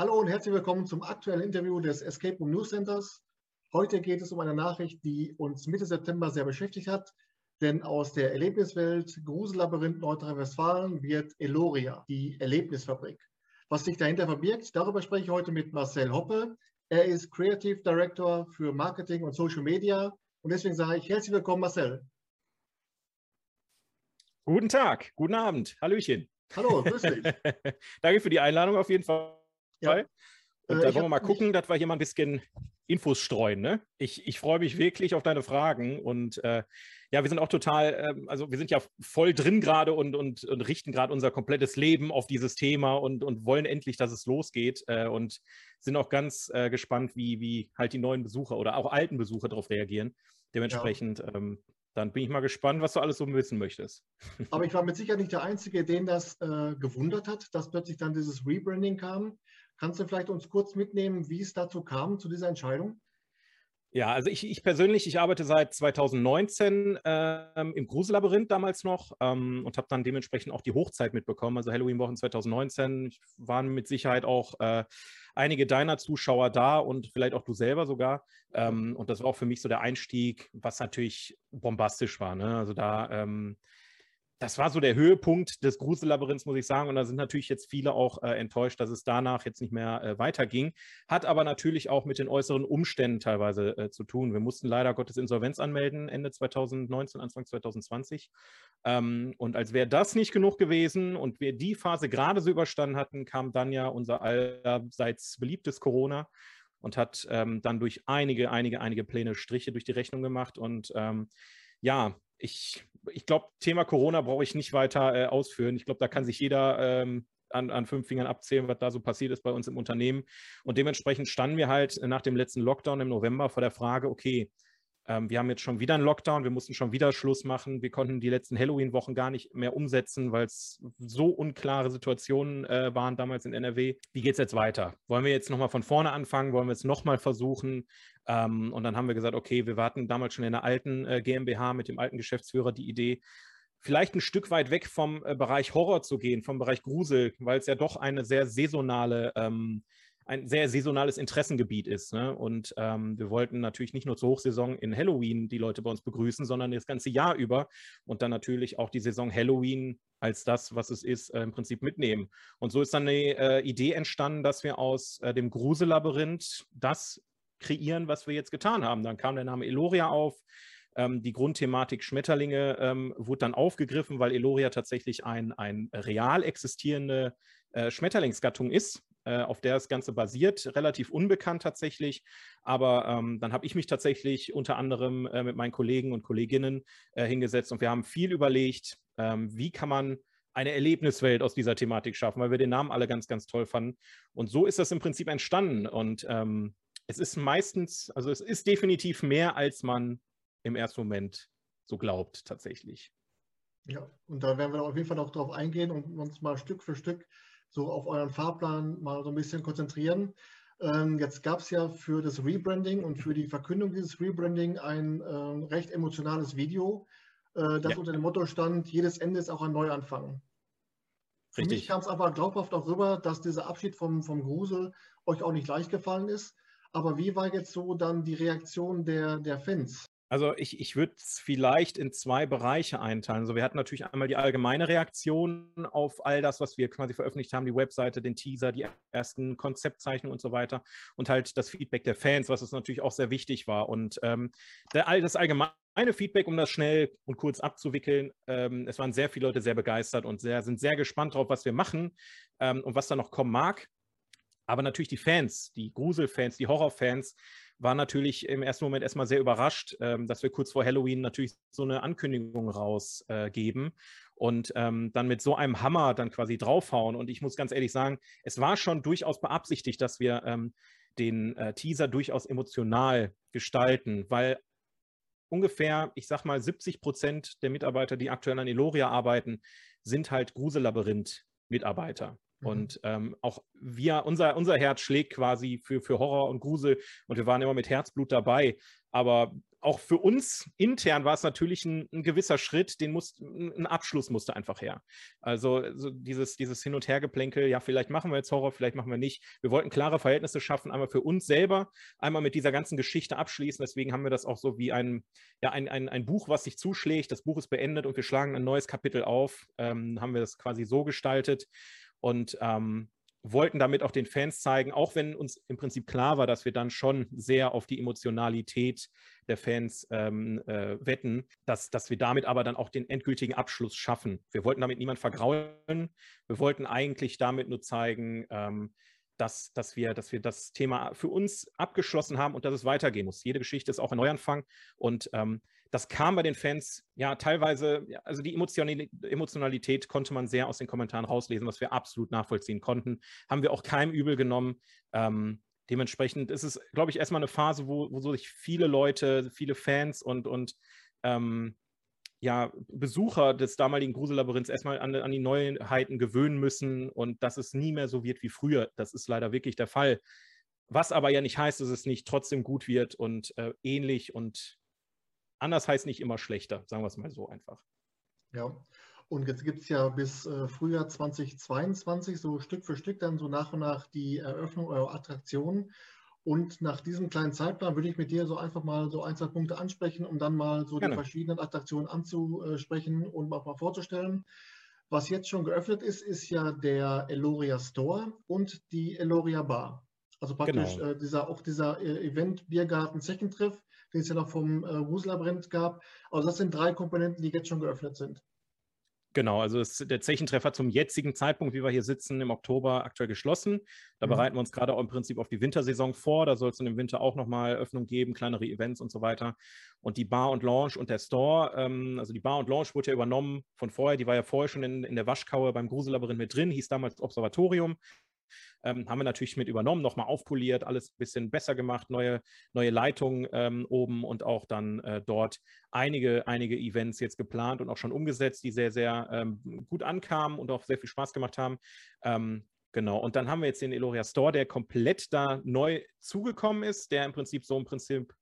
Hallo und herzlich willkommen zum aktuellen Interview des Escape Room News Centers. Heute geht es um eine Nachricht, die uns Mitte September sehr beschäftigt hat, denn aus der Erlebniswelt Grusellabyrinth Nordrhein-Westfalen wird Eloria, die Erlebnisfabrik. Was sich dahinter verbirgt, darüber spreche ich heute mit Marcel Hoppe. Er ist Creative Director für Marketing und Social Media und deswegen sage ich herzlich willkommen, Marcel. Guten Tag, guten Abend, Hallöchen. Hallo, grüß dich. Danke für die Einladung auf jeden Fall. Ja. Und äh, da wollen wir mal gucken, dass wir hier mal ein bisschen Infos streuen. Ne? Ich, ich freue mich wirklich auf deine Fragen und äh, ja, wir sind auch total, äh, also wir sind ja voll drin gerade und, und, und richten gerade unser komplettes Leben auf dieses Thema und, und wollen endlich, dass es losgeht äh, und sind auch ganz äh, gespannt, wie, wie halt die neuen Besucher oder auch alten Besucher darauf reagieren. Dementsprechend ja. ähm, dann bin ich mal gespannt, was du alles so wissen möchtest. Aber ich war mit Sicherheit nicht der Einzige, den das äh, gewundert hat, dass plötzlich dann dieses Rebranding kam. Kannst du vielleicht uns kurz mitnehmen, wie es dazu kam, zu dieser Entscheidung? Ja, also ich, ich persönlich, ich arbeite seit 2019 ähm, im Grusellabyrinth damals noch ähm, und habe dann dementsprechend auch die Hochzeit mitbekommen, also Halloween-Wochen 2019. waren mit Sicherheit auch äh, einige deiner Zuschauer da und vielleicht auch du selber sogar. Ähm, und das war auch für mich so der Einstieg, was natürlich bombastisch war. Ne? Also da ähm, das war so der Höhepunkt des Grusellabyrinths, muss ich sagen. Und da sind natürlich jetzt viele auch äh, enttäuscht, dass es danach jetzt nicht mehr äh, weiterging. Hat aber natürlich auch mit den äußeren Umständen teilweise äh, zu tun. Wir mussten leider Gottes Insolvenz anmelden Ende 2019, Anfang 2020. Ähm, und als wäre das nicht genug gewesen und wir die Phase gerade so überstanden hatten, kam dann ja unser allseits beliebtes Corona und hat ähm, dann durch einige, einige, einige Pläne Striche durch die Rechnung gemacht. Und ähm, ja, ich, ich glaube, Thema Corona brauche ich nicht weiter äh, ausführen. Ich glaube, da kann sich jeder ähm, an, an, fünf Fingern abzählen, was da so passiert ist bei uns im Unternehmen. Und dementsprechend standen wir halt nach dem letzten Lockdown im November vor der Frage, okay, ähm, wir haben jetzt schon wieder einen Lockdown, wir mussten schon wieder Schluss machen. Wir konnten die letzten Halloween-Wochen gar nicht mehr umsetzen, weil es so unklare Situationen äh, waren damals in NRW. Wie geht es jetzt weiter? Wollen wir jetzt nochmal von vorne anfangen? Wollen wir es nochmal versuchen? Ähm, und dann haben wir gesagt, okay, wir warten damals schon in der alten äh, GmbH mit dem alten Geschäftsführer die Idee, vielleicht ein Stück weit weg vom äh, Bereich Horror zu gehen, vom Bereich Grusel, weil es ja doch eine sehr saisonale ähm, ein sehr saisonales Interessengebiet ist. Ne? Und ähm, wir wollten natürlich nicht nur zur Hochsaison in Halloween die Leute bei uns begrüßen, sondern das ganze Jahr über und dann natürlich auch die Saison Halloween als das, was es ist, äh, im Prinzip mitnehmen. Und so ist dann eine äh, Idee entstanden, dass wir aus äh, dem Gruselabyrinth das kreieren, was wir jetzt getan haben. Dann kam der Name Eloria auf. Ähm, die Grundthematik Schmetterlinge ähm, wurde dann aufgegriffen, weil Eloria tatsächlich ein, ein real existierende äh, Schmetterlingsgattung ist äh, auf der das Ganze basiert, relativ unbekannt tatsächlich. Aber ähm, dann habe ich mich tatsächlich unter anderem äh, mit meinen Kollegen und Kolleginnen äh, hingesetzt und wir haben viel überlegt, ähm, wie kann man eine Erlebniswelt aus dieser Thematik schaffen, weil wir den Namen alle ganz, ganz toll fanden. Und so ist das im Prinzip entstanden. Und ähm, es ist meistens, also es ist definitiv mehr, als man im ersten Moment so glaubt, tatsächlich. Ja, und da werden wir auf jeden Fall noch drauf eingehen und uns mal Stück für Stück so auf euren Fahrplan mal so ein bisschen konzentrieren. Ähm, jetzt gab es ja für das Rebranding und für die Verkündung dieses Rebranding ein äh, recht emotionales Video, äh, das ja. unter dem Motto stand, jedes Ende ist auch ein Neuanfang. Richtig. Für mich kam es aber glaubhaft auch rüber, dass dieser Abschied vom, vom Grusel euch auch nicht leicht gefallen ist. Aber wie war jetzt so dann die Reaktion der, der Fans? Also ich, ich würde es vielleicht in zwei Bereiche einteilen. Also wir hatten natürlich einmal die allgemeine Reaktion auf all das, was wir quasi veröffentlicht haben, die Webseite, den Teaser, die ersten Konzeptzeichnungen und so weiter und halt das Feedback der Fans, was uns natürlich auch sehr wichtig war. Und ähm, der, das allgemeine Feedback, um das schnell und kurz abzuwickeln, ähm, es waren sehr viele Leute sehr begeistert und sehr, sind sehr gespannt darauf, was wir machen ähm, und was da noch kommen mag. Aber natürlich die Fans, die Gruselfans, die Horrorfans, war natürlich im ersten Moment erstmal sehr überrascht, ähm, dass wir kurz vor Halloween natürlich so eine Ankündigung rausgeben äh, und ähm, dann mit so einem Hammer dann quasi draufhauen. Und ich muss ganz ehrlich sagen, es war schon durchaus beabsichtigt, dass wir ähm, den äh, Teaser durchaus emotional gestalten, weil ungefähr, ich sag mal, 70 Prozent der Mitarbeiter, die aktuell an Eloria arbeiten, sind halt Grusellabyrinth-Mitarbeiter. Mhm. Und ähm, auch wir, unser, unser Herz schlägt quasi für, für Horror und Grusel und wir waren immer mit Herzblut dabei. Aber auch für uns intern war es natürlich ein, ein, gewisser Schritt, den muss, ein Abschluss musste einfach her. Also, also dieses, dieses Hin- und Hergeplänkel, ja, vielleicht machen wir jetzt Horror, vielleicht machen wir nicht. Wir wollten klare Verhältnisse schaffen, einmal für uns selber, einmal mit dieser ganzen Geschichte abschließen. Deswegen haben wir das auch so wie ein, ja, ein, ein, ein Buch, was sich zuschlägt. Das Buch ist beendet und wir schlagen ein neues Kapitel auf. Ähm, haben wir das quasi so gestaltet. Und ähm, wollten damit auch den Fans zeigen, auch wenn uns im Prinzip klar war, dass wir dann schon sehr auf die Emotionalität der Fans ähm, äh, wetten, dass, dass wir damit aber dann auch den endgültigen Abschluss schaffen. Wir wollten damit niemand vergraulen. Wir wollten eigentlich damit nur zeigen, ähm, dass, dass, wir, dass wir das Thema für uns abgeschlossen haben und dass es weitergehen muss. Jede Geschichte ist auch ein Neuanfang und ähm, das kam bei den Fans ja teilweise, also die Emotionalität konnte man sehr aus den Kommentaren rauslesen, was wir absolut nachvollziehen konnten. Haben wir auch keinem übel genommen. Ähm, dementsprechend ist es, glaube ich, erstmal eine Phase, wo, wo sich viele Leute, viele Fans und, und ähm, ja, Besucher des damaligen Grusellabyrinths erstmal an, an, die Neuheiten gewöhnen müssen und dass es nie mehr so wird wie früher. Das ist leider wirklich der Fall. Was aber ja nicht heißt, dass es nicht trotzdem gut wird und äh, ähnlich und anders heißt nicht immer schlechter, sagen wir es mal so einfach. Ja, und jetzt gibt es ja bis äh, Frühjahr 2022 so Stück für Stück dann so nach und nach die Eröffnung eurer Attraktionen. Und nach diesem kleinen Zeitplan würde ich mit dir so einfach mal so ein, zwei Punkte ansprechen, um dann mal so Gerne. die verschiedenen Attraktionen anzusprechen und auch mal vorzustellen. Was jetzt schon geöffnet ist, ist ja der Eloria Store und die Eloria Bar. Also praktisch genau. äh, dieser, auch dieser äh, Event Biergarten Zechentreff, den es ja noch vom äh, Ruselabyrinth gab. Also das sind drei Komponenten, die jetzt schon geöffnet sind. Genau, also ist der Zechentreffer zum jetzigen Zeitpunkt, wie wir hier sitzen, im Oktober aktuell geschlossen. Da mhm. bereiten wir uns gerade auch im Prinzip auf die Wintersaison vor. Da soll es im Winter auch nochmal Öffnung geben, kleinere Events und so weiter. Und die Bar und Lounge und der Store, ähm, also die Bar und Lounge wurde ja übernommen von vorher. Die war ja vorher schon in, in der Waschkaue beim Gruselabyrinth mit drin, hieß damals Observatorium. Ähm, haben wir natürlich mit übernommen, nochmal aufpoliert, alles ein bisschen besser gemacht, neue, neue Leitungen ähm, oben und auch dann äh, dort einige, einige Events jetzt geplant und auch schon umgesetzt, die sehr, sehr ähm, gut ankamen und auch sehr viel Spaß gemacht haben. Ähm, Genau, und dann haben wir jetzt den Eloria Store, der komplett da neu zugekommen ist, der im Prinzip so im Prinzip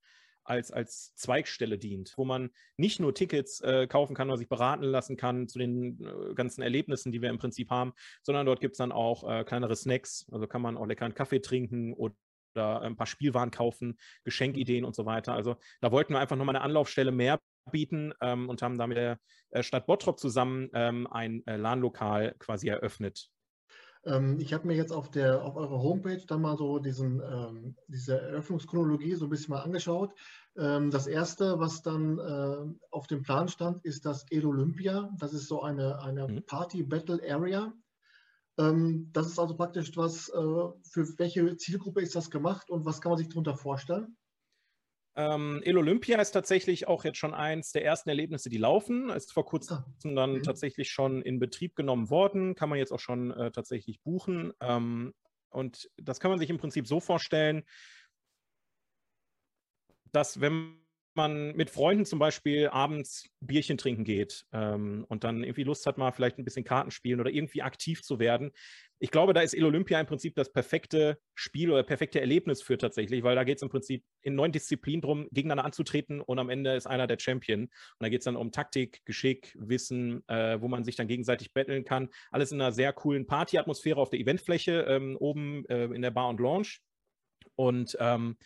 als, als Zweigstelle dient, wo man nicht nur Tickets äh, kaufen kann oder sich beraten lassen kann zu den äh, ganzen Erlebnissen, die wir im Prinzip haben, sondern dort gibt es dann auch äh, kleinere Snacks. Also kann man auch lecker einen Kaffee trinken oder ein paar Spielwaren kaufen, Geschenkideen und so weiter. Also da wollten wir einfach nochmal eine Anlaufstelle mehr bieten ähm, und haben da mit der äh, Stadt Bottrop zusammen ähm, ein äh, LAN-Lokal quasi eröffnet, ähm, ich habe mir jetzt auf, der, auf eurer Homepage dann mal so diesen, ähm, diese Eröffnungschronologie so ein bisschen mal angeschaut. Ähm, das erste, was dann äh, auf dem Plan stand, ist das El Olympia. Das ist so eine, eine mhm. Party-Battle-Area. Ähm, das ist also praktisch was, äh, für welche Zielgruppe ist das gemacht und was kann man sich darunter vorstellen? Ähm, El Olympia ist tatsächlich auch jetzt schon eins der ersten Erlebnisse, die laufen. Ist vor kurzem ah, dann mhm. tatsächlich schon in Betrieb genommen worden. Kann man jetzt auch schon äh, tatsächlich buchen. Ähm, und das kann man sich im Prinzip so vorstellen, dass wenn man mit Freunden zum Beispiel abends Bierchen trinken geht ähm, und dann irgendwie Lust hat, mal vielleicht ein bisschen Karten spielen oder irgendwie aktiv zu werden, ich glaube, da ist El Olympia im Prinzip das perfekte Spiel oder perfekte Erlebnis für tatsächlich, weil da geht es im Prinzip in neun Disziplinen darum, gegeneinander anzutreten und am Ende ist einer der Champion. Und da geht es dann um Taktik, Geschick, Wissen, äh, wo man sich dann gegenseitig betteln kann. Alles in einer sehr coolen Partyatmosphäre auf der Eventfläche ähm, oben äh, in der Bar und Lounge. Und ähm,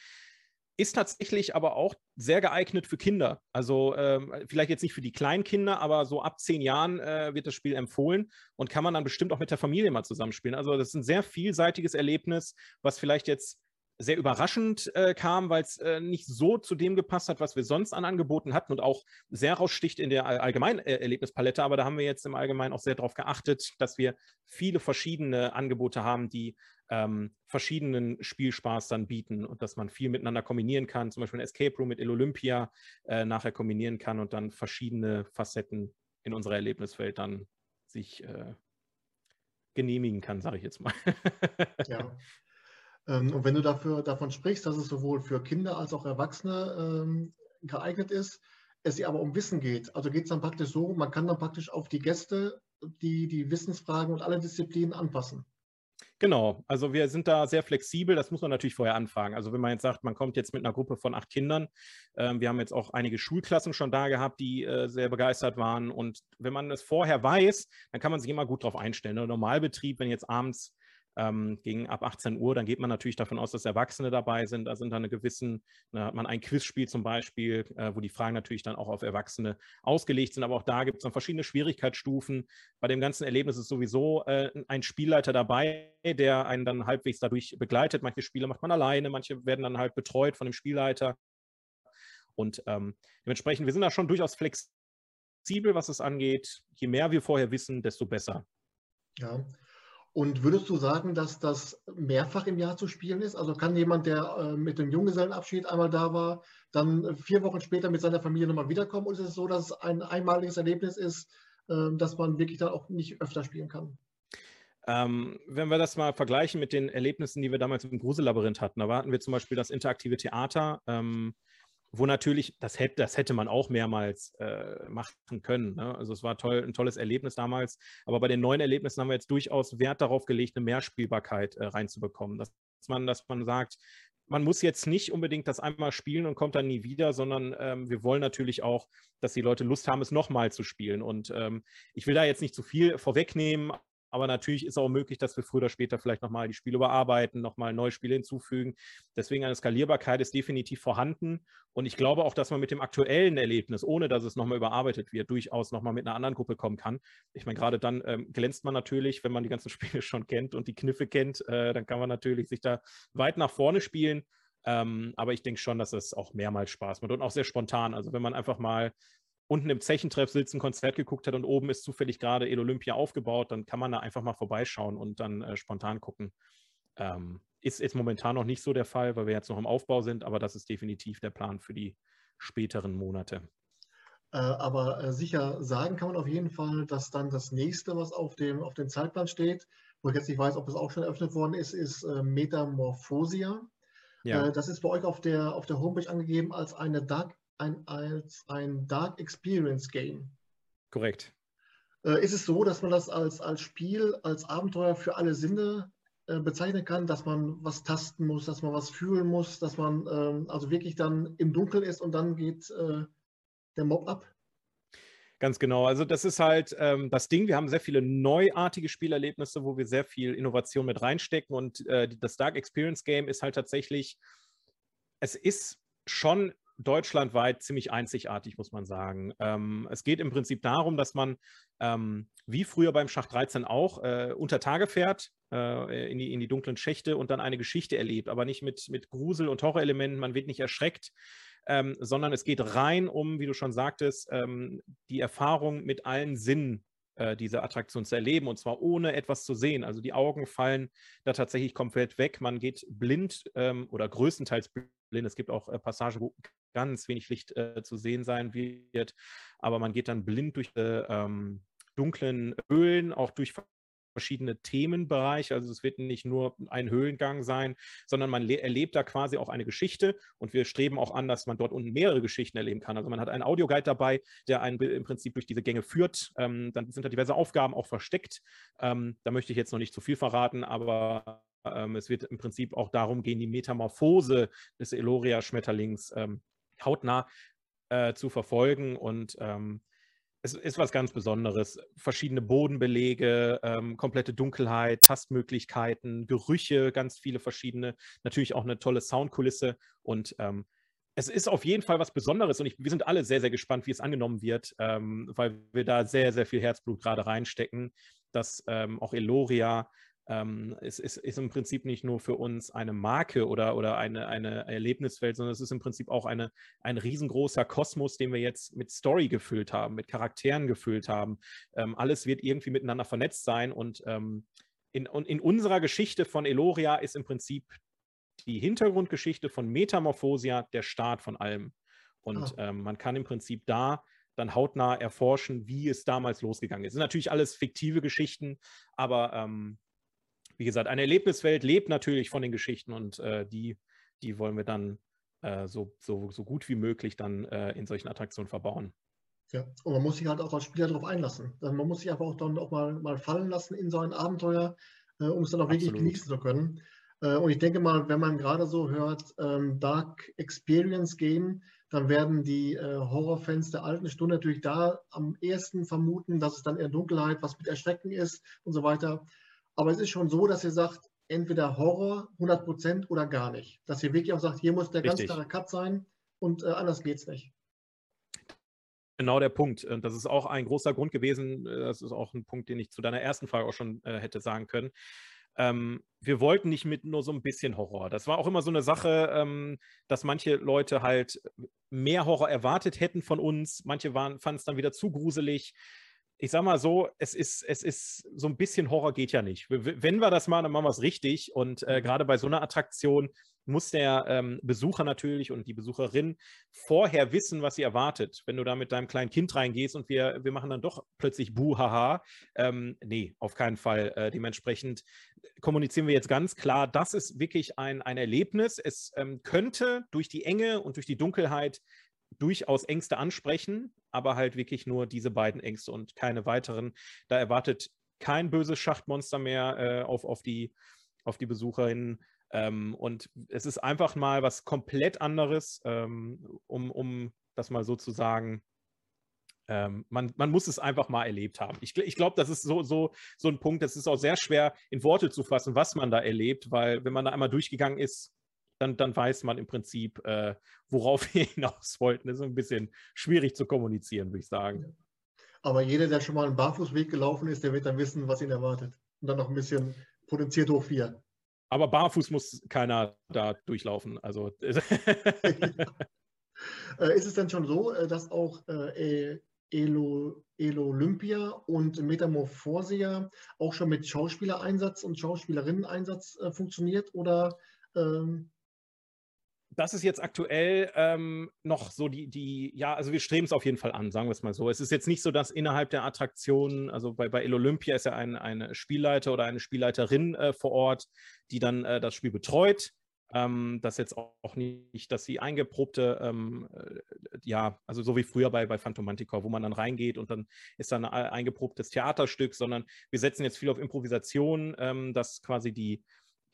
ist tatsächlich aber auch sehr geeignet für Kinder. Also ähm, vielleicht jetzt nicht für die kleinen Kinder, aber so ab zehn Jahren äh, wird das Spiel empfohlen und kann man dann bestimmt auch mit der Familie mal zusammenspielen. Also das ist ein sehr vielseitiges Erlebnis, was vielleicht jetzt sehr überraschend äh, kam, weil es äh, nicht so zu dem gepasst hat, was wir sonst an Angeboten hatten und auch sehr raussticht in der allgemeinen äh, Erlebnispalette. Aber da haben wir jetzt im Allgemeinen auch sehr darauf geachtet, dass wir viele verschiedene Angebote haben, die ähm, verschiedenen Spielspaß dann bieten und dass man viel miteinander kombinieren kann, zum Beispiel ein Escape Room mit El Olympia äh, nachher kombinieren kann und dann verschiedene Facetten in unserer Erlebniswelt dann sich äh, genehmigen kann, sage ich jetzt mal. ja. Ähm, und wenn du dafür, davon sprichst, dass es sowohl für Kinder als auch Erwachsene ähm, geeignet ist, es aber um Wissen geht. Also geht es dann praktisch so, man kann dann praktisch auf die Gäste die, die Wissensfragen und alle Disziplinen anpassen. Genau, also wir sind da sehr flexibel, das muss man natürlich vorher anfragen. Also wenn man jetzt sagt, man kommt jetzt mit einer Gruppe von acht Kindern, ähm, wir haben jetzt auch einige Schulklassen schon da gehabt, die äh, sehr begeistert waren und wenn man es vorher weiß, dann kann man sich immer gut darauf einstellen. Der Normalbetrieb, wenn jetzt abends ähm, gegen ab 18 Uhr, dann geht man natürlich davon aus, dass Erwachsene dabei sind. Da sind dann eine gewissen, da hat man ein Quizspiel zum Beispiel, äh, wo die Fragen natürlich dann auch auf Erwachsene ausgelegt sind. Aber auch da gibt es dann verschiedene Schwierigkeitsstufen. Bei dem ganzen Erlebnis ist sowieso äh, ein Spielleiter dabei, der einen dann halbwegs dadurch begleitet. Manche Spiele macht man alleine, manche werden dann halt betreut von dem Spielleiter. Und ähm, dementsprechend, wir sind da schon durchaus flexibel, was es angeht. Je mehr wir vorher wissen, desto besser. Ja, und würdest du sagen, dass das mehrfach im Jahr zu spielen ist? Also kann jemand, der äh, mit dem Junggesellenabschied einmal da war, dann äh, vier Wochen später mit seiner Familie nochmal wiederkommen? Oder ist es so, dass es ein einmaliges Erlebnis ist, äh, dass man wirklich dann auch nicht öfter spielen kann? Ähm, wenn wir das mal vergleichen mit den Erlebnissen, die wir damals im Grusellabyrinth hatten, da hatten wir zum Beispiel das interaktive Theater. Ähm, wo natürlich, das hätte, das hätte man auch mehrmals äh, machen können. Ne? Also es war toll, ein tolles Erlebnis damals. Aber bei den neuen Erlebnissen haben wir jetzt durchaus Wert darauf gelegt, eine Mehrspielbarkeit äh, reinzubekommen. Dass man, dass man sagt, man muss jetzt nicht unbedingt das einmal spielen und kommt dann nie wieder, sondern ähm, wir wollen natürlich auch, dass die Leute Lust haben, es nochmal zu spielen. Und ähm, ich will da jetzt nicht zu viel vorwegnehmen, aber natürlich ist auch möglich, dass wir früher oder später vielleicht nochmal die Spiele überarbeiten, nochmal neue Spiele hinzufügen. Deswegen eine Skalierbarkeit ist definitiv vorhanden. Und ich glaube auch, dass man mit dem aktuellen Erlebnis, ohne dass es nochmal überarbeitet wird, durchaus nochmal mit einer anderen Gruppe kommen kann. Ich meine, gerade dann ähm, glänzt man natürlich, wenn man die ganzen Spiele schon kennt und die Kniffe kennt, äh, dann kann man natürlich sich da weit nach vorne spielen. Ähm, aber ich denke schon, dass es auch mehrmals Spaß macht und auch sehr spontan. Also wenn man einfach mal unten im Zechentreff sitzt, ein Konzert geguckt hat und oben ist zufällig gerade El Olympia aufgebaut, dann kann man da einfach mal vorbeischauen und dann äh, spontan gucken. Ähm, ist jetzt momentan noch nicht so der Fall, weil wir jetzt noch im Aufbau sind, aber das ist definitiv der Plan für die späteren Monate. Äh, aber äh, sicher sagen kann man auf jeden Fall, dass dann das nächste, was auf dem, auf dem Zeitplan steht, wo ich jetzt nicht weiß, ob es auch schon eröffnet worden ist, ist äh, Metamorphosia. Ja. Äh, das ist bei euch auf der, auf der Homepage angegeben als eine Dark ein, als ein Dark Experience Game. Korrekt. Äh, ist es so, dass man das als, als Spiel, als Abenteuer für alle Sinne äh, bezeichnen kann, dass man was tasten muss, dass man was fühlen muss, dass man ähm, also wirklich dann im Dunkeln ist und dann geht äh, der Mob ab? Ganz genau. Also das ist halt ähm, das Ding. Wir haben sehr viele neuartige Spielerlebnisse, wo wir sehr viel Innovation mit reinstecken. Und äh, das Dark Experience Game ist halt tatsächlich, es ist schon deutschlandweit ziemlich einzigartig, muss man sagen. Ähm, es geht im Prinzip darum, dass man, ähm, wie früher beim Schacht 13 auch, äh, unter Tage fährt, äh, in, die, in die dunklen Schächte und dann eine Geschichte erlebt, aber nicht mit, mit Grusel- und Horrorelementen, man wird nicht erschreckt, ähm, sondern es geht rein um, wie du schon sagtest, ähm, die Erfahrung mit allen Sinnen äh, diese Attraktion zu erleben und zwar ohne etwas zu sehen. Also die Augen fallen da tatsächlich komplett weg. Man geht blind ähm, oder größtenteils blind. Es gibt auch äh, Passagen, wo ganz wenig Licht äh, zu sehen sein wird. Aber man geht dann blind durch äh, ähm, dunklen Höhlen, auch durch verschiedene Themenbereiche. Also es wird nicht nur ein Höhlengang sein, sondern man erlebt da quasi auch eine Geschichte und wir streben auch an, dass man dort unten mehrere Geschichten erleben kann. Also man hat einen Audioguide dabei, der einen im Prinzip durch diese Gänge führt. Ähm, dann sind da diverse Aufgaben auch versteckt. Ähm, da möchte ich jetzt noch nicht zu viel verraten, aber ähm, es wird im Prinzip auch darum gehen, die Metamorphose des Eloria-Schmetterlings ähm, hautnah äh, zu verfolgen. Und ähm, es ist was ganz Besonderes. Verschiedene Bodenbelege, ähm, komplette Dunkelheit, Tastmöglichkeiten, Gerüche, ganz viele verschiedene. Natürlich auch eine tolle Soundkulisse. Und ähm, es ist auf jeden Fall was Besonderes und ich, wir sind alle sehr, sehr gespannt, wie es angenommen wird, ähm, weil wir da sehr, sehr viel Herzblut gerade reinstecken, dass ähm, auch Eloria ähm, es ist, ist, im Prinzip nicht nur für uns eine Marke oder, oder eine, eine Erlebniswelt, sondern es ist im Prinzip auch eine, ein riesengroßer Kosmos, den wir jetzt mit Story gefüllt haben, mit Charakteren gefüllt haben. Ähm, alles wird irgendwie miteinander vernetzt sein und ähm, in, in unserer Geschichte von Eloria ist im Prinzip die Hintergrundgeschichte von Metamorphosia der Start von allem. Und oh. man kann im Prinzip da dann hautnah erforschen, wie es damals losgegangen ist. Das sind natürlich alles fiktive Geschichten, aber ähm, wie gesagt, eine Erlebniswelt lebt natürlich von den Geschichten und äh, die, die wollen wir dann äh, so, so, so gut wie möglich dann äh, in solchen Attraktionen verbauen. Ja, und man muss sich halt auch als Spieler darauf einlassen. Also man muss sich aber auch dann auch mal, mal fallen lassen in so ein Abenteuer. äh, um es dann auch wirklich genießen zu können. Äh, und ich denke mal, wenn man gerade so hört, ähm, Dark Experience Game, dann werden die äh, Horrorfans der alten Stunde natürlich da am ehesten vermuten, dass es dann eher Dunkelheit, was mit Erschrecken ist und so weiter. Aber es ist schon so, dass ihr sagt, entweder Horror 100% oder gar nicht. Dass ihr wirklich auch sagt, hier muss der Richtig. ganz klare Cut sein und äh, anders es nicht. Genau der Punkt. Und das ist auch ein großer Grund gewesen. Das ist auch ein Punkt, den ich zu deiner ersten Frage auch schon äh, hätte sagen können. Ähm, wir wollten nicht mit nur so ein bisschen Horror. Das war auch immer so eine Sache, ähm, dass manche Leute halt mehr Horror erwartet hätten von uns. Manche fanden es dann wieder zu gruselig ich sag mal so, es ist, es ist so ein bisschen Horror geht ja nicht. Wenn wir das machen, dann machen wir es richtig. Und äh, mhm. gerade bei so einer Attraktion muss der ähm, Besucher natürlich und die Besucherin vorher wissen, was sie erwartet. Wenn du da mit deinem kleinen Kind reingehst und wir, wir machen dann doch plötzlich Buhaha, ähm, nee, auf keinen Fall. Äh, dementsprechend kommunizieren wir jetzt ganz klar, das ist wirklich ein, ein Erlebnis. Es ähm, könnte durch die Enge und durch die Dunkelheit durchaus Ängste ansprechen, aber halt wirklich nur diese beiden Ängste und keine weiteren. Da erwartet kein böses Schachtmonster mehr äh, auf, auf, die, auf die Besucherinnen. Ähm, und es ist einfach mal was komplett anderes, ähm, um, um das mal so zu sagen. Ähm, man, man muss es einfach mal erlebt haben. Ich, ich glaube, das ist so, so, so ein Punkt, das ist auch sehr schwer in Worte zu fassen, was man da erlebt, weil wenn man da einmal durchgegangen ist, dann, dann weiß man im Prinzip, äh, worauf wir hinaus wollten. Das ist ein bisschen schwierig zu kommunizieren, würde ich sagen. Aber jeder, der schon mal einen Barfußweg gelaufen ist, der wird dann wissen, was ihn erwartet. Und dann noch ein bisschen potenziert hoch vier. Aber barfuß muss keiner da durchlaufen. Also. Äh, ist es denn schon so, äh, dass auch äh, Elo, Elo Olympia und Metamorphosia auch schon mit Schauspielereinsatz und Schauspielerinneneinsatz äh, funktioniert? Oder ähm, das ist jetzt aktuell ähm, noch so die, die, ja, also wir streben es auf jeden Fall an, sagen wir es mal so. Es ist jetzt nicht so, dass innerhalb der Attraktionen, also bei, bei El Olympia ist ja ein, eine Spielleiter oder eine Spielleiterin äh, vor Ort, die dann äh, das Spiel betreut. Ähm, das jetzt auch nicht, dass sie eingeprobte, ähm, äh, ja, also so wie früher bei, bei Phantom Manticore, wo man dann reingeht und dann ist dann ein eingeprobtes Theaterstück, sondern wir setzen jetzt viel auf Improvisation, ähm, dass quasi die,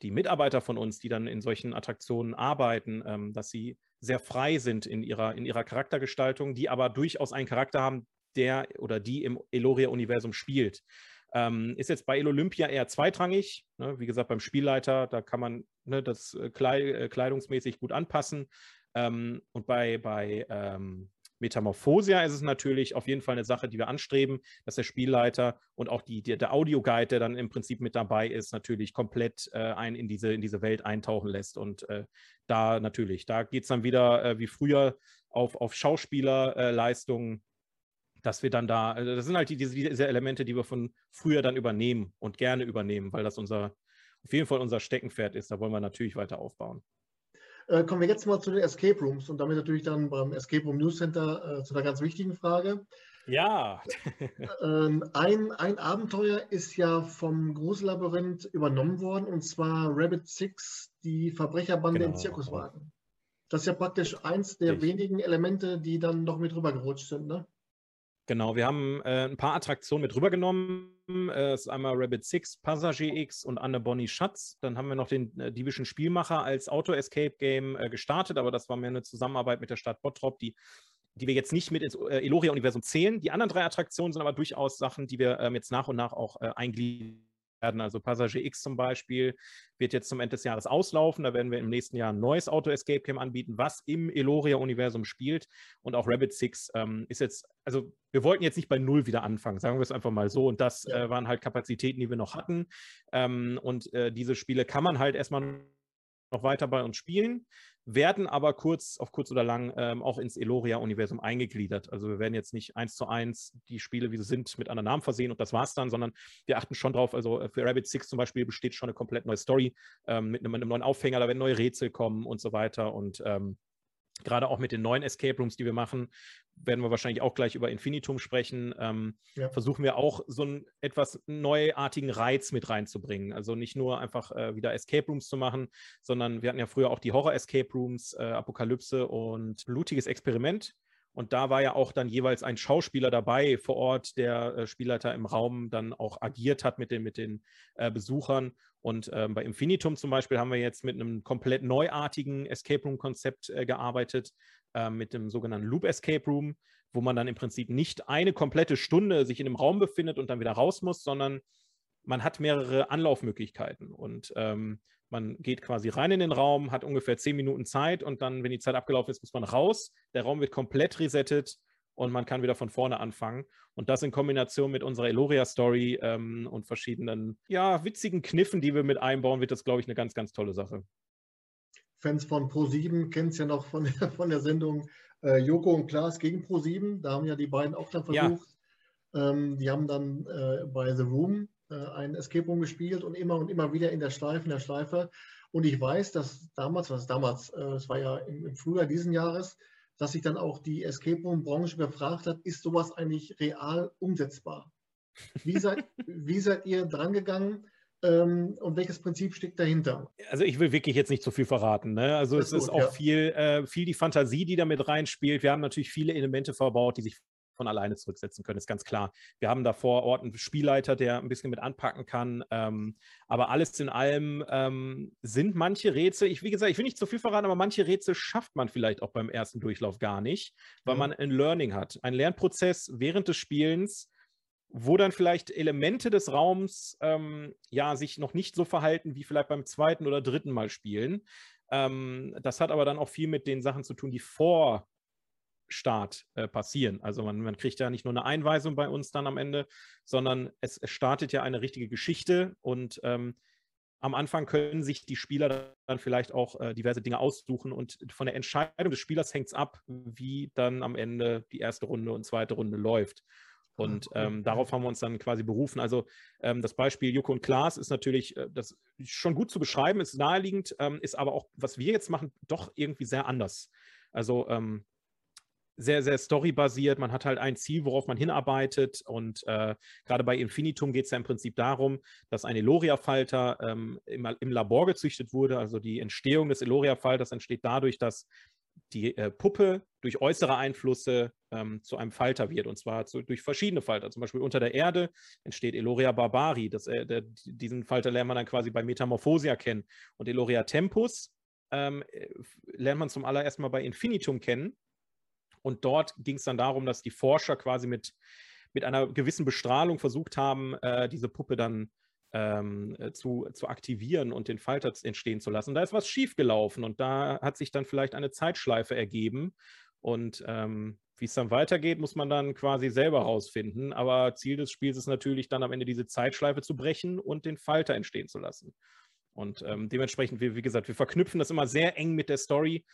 die Mitarbeiter von uns, die dann in solchen Attraktionen arbeiten, ähm, dass sie sehr frei sind in ihrer, in ihrer Charaktergestaltung, die aber durchaus einen Charakter haben, der oder die im Eloria-Universum spielt. Ähm, ist jetzt bei El Olympia eher zweitrangig. Ne? Wie gesagt, beim Spielleiter, da kann man ne, das äh, kleidungsmäßig gut anpassen. Ähm, und bei, bei ähm, Metamorphosia ist es natürlich auf jeden Fall eine Sache, die wir anstreben, dass der Spielleiter und auch die, der, der Audioguide, der dann im Prinzip mit dabei ist, natürlich komplett äh, ein in diese, in diese Welt eintauchen lässt. Und äh, da natürlich, da geht es dann wieder äh, wie früher auf, auf Schauspielerleistungen, dass wir dann da, also das sind halt die, diese, diese Elemente, die wir von früher dann übernehmen und gerne übernehmen, weil das unser, auf jeden Fall unser Steckenpferd ist. Da wollen wir natürlich weiter aufbauen. Äh, kommen wir jetzt mal zu den Escape Rooms und damit natürlich dann beim Escape Room News Center äh, zu einer ganz wichtigen Frage. Ja. ähm, ein, ein Abenteuer ist ja vom Grusellabyrinth übernommen worden und zwar Rabbit Six, die Verbrecherbande genau. im Zirkuswagen. Das ist ja praktisch eins der ich. wenigen Elemente, die dann noch mit rübergerutscht sind, ne? Genau, wir haben äh, ein paar Attraktionen mit rübergenommen. Äh, das ist einmal Rabbit Six, Passagier X und Anne Bonnie Schatz. Dann haben wir noch den äh, diebischen Spielmacher als Auto-Escape-Game äh, gestartet, aber das war mehr eine Zusammenarbeit mit der Stadt Bottrop, die, die wir jetzt nicht mit ins äh, Eloria-Universum zählen. Die anderen drei Attraktionen sind aber durchaus Sachen, die wir ähm, jetzt nach und nach auch äh, eingliedern werden. Also Passagier X zum Beispiel wird jetzt zum Ende des Jahres auslaufen. Da werden wir im nächsten Jahr ein neues Auto Escape Game anbieten, was im Eloria-Universum spielt. Und auch Rabbit Six ähm, ist jetzt, also wir wollten jetzt nicht bei Null wieder anfangen, sagen wir es einfach mal so. Und das äh, waren halt Kapazitäten, die wir noch hatten. Ähm, und äh, diese Spiele kann man halt erstmal noch weiter bei uns spielen, werden aber kurz, auf kurz oder lang ähm, auch ins Eloria-Universum eingegliedert. Also wir werden jetzt nicht eins zu eins die Spiele, wie sie sind, mit anderen Namen versehen und das war's dann, sondern wir achten schon drauf. Also äh, für Rabbit Six zum Beispiel besteht schon eine komplett neue Story ähm, mit, einem, einem, neuen Aufhänger, da werden neue Rätsel kommen und so weiter. Und ähm, gerade auch mit den neuen Escape Rooms, die wir machen, werden wir wahrscheinlich auch gleich über Infinitum sprechen, ähm, ja. versuchen wir auch so einen etwas neuartigen Reiz mit reinzubringen. Also nicht nur einfach äh, wieder Escape Rooms zu machen, sondern wir hatten ja früher auch die Horror-Escape Rooms, äh, Apokalypse und blutiges Experiment. Und da war ja auch dann jeweils ein Schauspieler dabei vor Ort, der äh, Spielleiter im Raum dann auch agiert hat mit den, mit den äh, Besuchern. Und ähm, bei Infinitum zum Beispiel haben wir jetzt mit einem komplett neuartigen Escape Room-Konzept äh, gearbeitet, äh, mit dem sogenannten Loop Escape Room, wo man dann im Prinzip nicht eine komplette Stunde sich in einem Raum befindet und dann wieder raus muss, sondern man hat mehrere Anlaufmöglichkeiten. Und ähm, man geht quasi rein in den Raum, hat ungefähr zehn Minuten Zeit und dann, wenn die Zeit abgelaufen ist, muss man raus. Der Raum wird komplett resettet und man kann wieder von vorne anfangen. Und das in Kombination mit unserer Eloria-Story ähm, und verschiedenen, ja, witzigen Kniffen, die wir mit einbauen, wird das, glaube ich, eine ganz, ganz tolle Sache. Fans von Pro7 kennen es ja noch von der, von der Sendung äh, Joko und Klaas gegen Pro7. Da haben ja die beiden auch dann versucht. Ja. Ähm, die haben dann äh, bei The Room ein Escape Room gespielt und immer und immer wieder in der Schleife, in der Schleife. Und ich weiß, dass damals, was damals, äh, es war ja im, im Frühjahr diesen Jahres, dass sich dann auch die Escape Room-Branche gefragt hat, ist sowas eigentlich real umsetzbar? Wie seid, wie seid ihr drangegangen ähm, und welches Prinzip steckt dahinter? Also ich will wirklich jetzt nicht zu viel verraten. Ne? Also das es ist, ist auch ja. viel, äh, viel die Fantasie, die da mit reinspielt. Wir haben natürlich viele Elemente verbaut, die sich von alleine zurücksetzen können, ist ganz klar. Wir haben da vor Ort einen Spielleiter, der ein bisschen mit anpacken kann. Ähm, aber alles in allem ähm, sind manche Rätsel, ich, wie gesagt, ich will nicht zu viel verraten, aber manche Rätsel schafft man vielleicht auch beim ersten Durchlauf gar nicht, weil mhm. man ein Learning hat. Ein Lernprozess während des Spielens, wo dann vielleicht Elemente des Raums ähm, ja sich noch nicht so verhalten wie vielleicht beim zweiten oder dritten Mal spielen. Ähm, das hat aber dann auch viel mit den Sachen zu tun, die vor Start äh, passieren. Also man, man, kriegt ja nicht nur eine Einweisung bei uns dann am Ende, sondern es, es startet ja eine richtige Geschichte und ähm, am Anfang können sich die Spieler dann vielleicht auch äh, diverse Dinge aussuchen und von der Entscheidung des Spielers hängt es ab, wie dann am Ende die erste Runde und zweite Runde läuft. Und ähm, darauf haben wir uns dann quasi berufen. Also ähm, das Beispiel Joko und Klaas ist natürlich äh, das ist schon gut zu beschreiben, ist naheliegend, ähm, ist aber auch, was wir jetzt machen, doch irgendwie sehr anders. Also ähm, sehr, sehr storybasiert. Man hat halt ein Ziel, worauf man hinarbeitet. Und äh, gerade bei Infinitum geht es ja im Prinzip darum, dass ein Eloria-Falter ähm, im, im, Labor gezüchtet wurde. Also die Entstehung des Eloria-Falters entsteht dadurch, dass die äh, Puppe durch äußere Einflüsse ähm, zu einem Falter wird. Und zwar zu, durch verschiedene Falter. Zum Beispiel unter der Erde entsteht Eloria barbari. Das, äh, der, diesen Falter lernt man dann quasi bei Metamorphosia kennen. Und Eloria tempus ähm, äh, lernt man zum allerersten Mal bei Infinitum kennen. Und dort ging es dann darum, dass die Forscher quasi mit, mit einer gewissen Bestrahlung versucht haben, äh, diese Puppe dann ähm, äh, zu, zu aktivieren und den Falter entstehen zu lassen. Da ist was schiefgelaufen und da hat sich dann vielleicht eine Zeitschleife ergeben. Und ähm, wie es dann weitergeht, muss man dann quasi selber rausfinden. Aber Ziel des Spiels ist natürlich dann am Ende diese Zeitschleife zu brechen und den Falter entstehen zu lassen. Und ähm, dementsprechend, wie, wie, gesagt, wir verknüpfen das immer sehr eng mit der Story,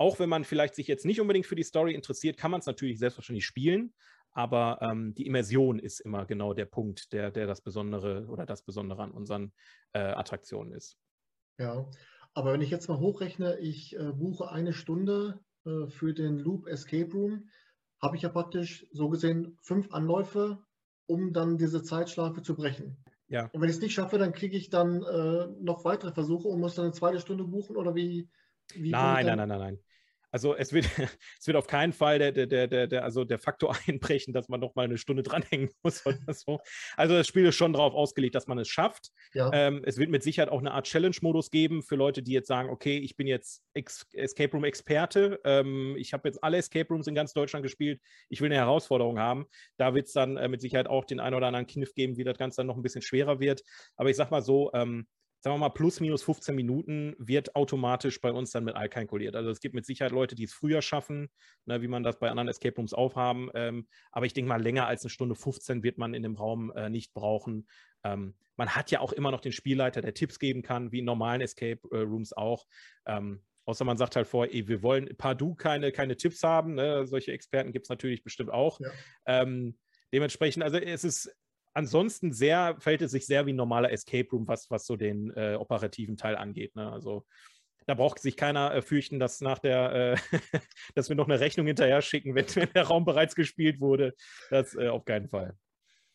auch wenn man vielleicht sich jetzt nicht unbedingt für die Story interessiert, kann man es natürlich selbstverständlich spielen. Aber ähm, die Immersion ist immer genau der Punkt, der, der das Besondere oder das Besondere an unseren äh, Attraktionen ist. Ja, aber wenn ich jetzt mal hochrechne, ich äh, buche eine Stunde äh, für den Loop Escape Room, habe ich ja praktisch so gesehen fünf Anläufe, um dann diese Zeitschlafe zu brechen. Ja. Und wenn ich es nicht schaffe, dann kriege ich dann äh, noch weitere Versuche und muss dann eine zweite Stunde buchen oder wie? wie nein, nein, nein, nein, nein. Also es wird, es wird auf keinen Fall der, der, der, der, also der Faktor einbrechen, dass man noch mal eine Stunde dranhängen muss oder so. Also das Spiel ist schon darauf ausgelegt, dass man es schafft. Ja. Ähm, es wird mit Sicherheit auch eine Art Challenge-Modus geben für Leute, die jetzt sagen, okay, ich bin jetzt Ex Escape Room-Experte, ähm, ich habe jetzt alle Escape Rooms in ganz Deutschland gespielt, ich will eine Herausforderung haben. Da wird es dann äh, mit Sicherheit auch den einen oder anderen Kniff geben, wie das Ganze dann noch ein bisschen schwerer wird. Aber ich sag mal so, ähm, sagen wir mal, plus minus 15 Minuten wird automatisch bei uns dann mit kalkuliert. Also es gibt mit Sicherheit Leute, die es früher schaffen, ne, wie man das bei anderen Escape Rooms aufhaben. Ähm, aber ich denke mal, länger als eine Stunde 15 wird man in dem Raum äh, nicht brauchen. Ähm, man hat ja auch immer noch den Spielleiter, der Tipps geben kann, wie in normalen Escape äh, Rooms auch. Ähm, außer man sagt halt vor, ey, wir wollen partout keine, keine Tipps haben. Ne? Solche Experten gibt es natürlich bestimmt auch. Ja. Ähm, dementsprechend, also es ist ansonsten sehr, fällt es sich sehr wie ein normaler Escape Room, was, was so den äh, operativen Teil angeht. Ne? Also da braucht sich keiner äh, fürchten, dass nach der, äh, dass wir noch eine Rechnung hinterher schicken, wenn, wenn, der Raum bereits gespielt wurde. Das äh, auf keinen Fall.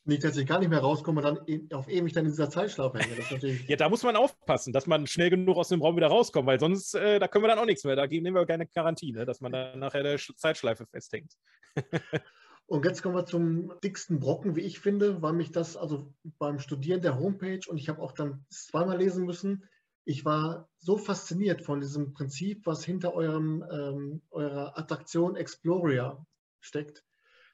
Nicht, dass ich gar nicht mehr rauskomme und dann e, auf ewig dann in dieser Zeitschlaufe hänge. ja, da muss man aufpassen, dass man schnell genug aus dem Raum wieder rauskommt, weil sonst, äh, da können wir dann auch nichts mehr. Da nehmen wir keine Quarantäne, dass man dann nachher der Zeitschleife festhängt. und jetzt kommen wir zum dicksten Brocken, wie ich finde, weil mich das also beim Studieren der Homepage und ich habe auch dann zweimal lesen müssen, ich war so fasziniert von diesem Prinzip, was hinter eurem, ähm, eurer Attraktion Exploria steckt.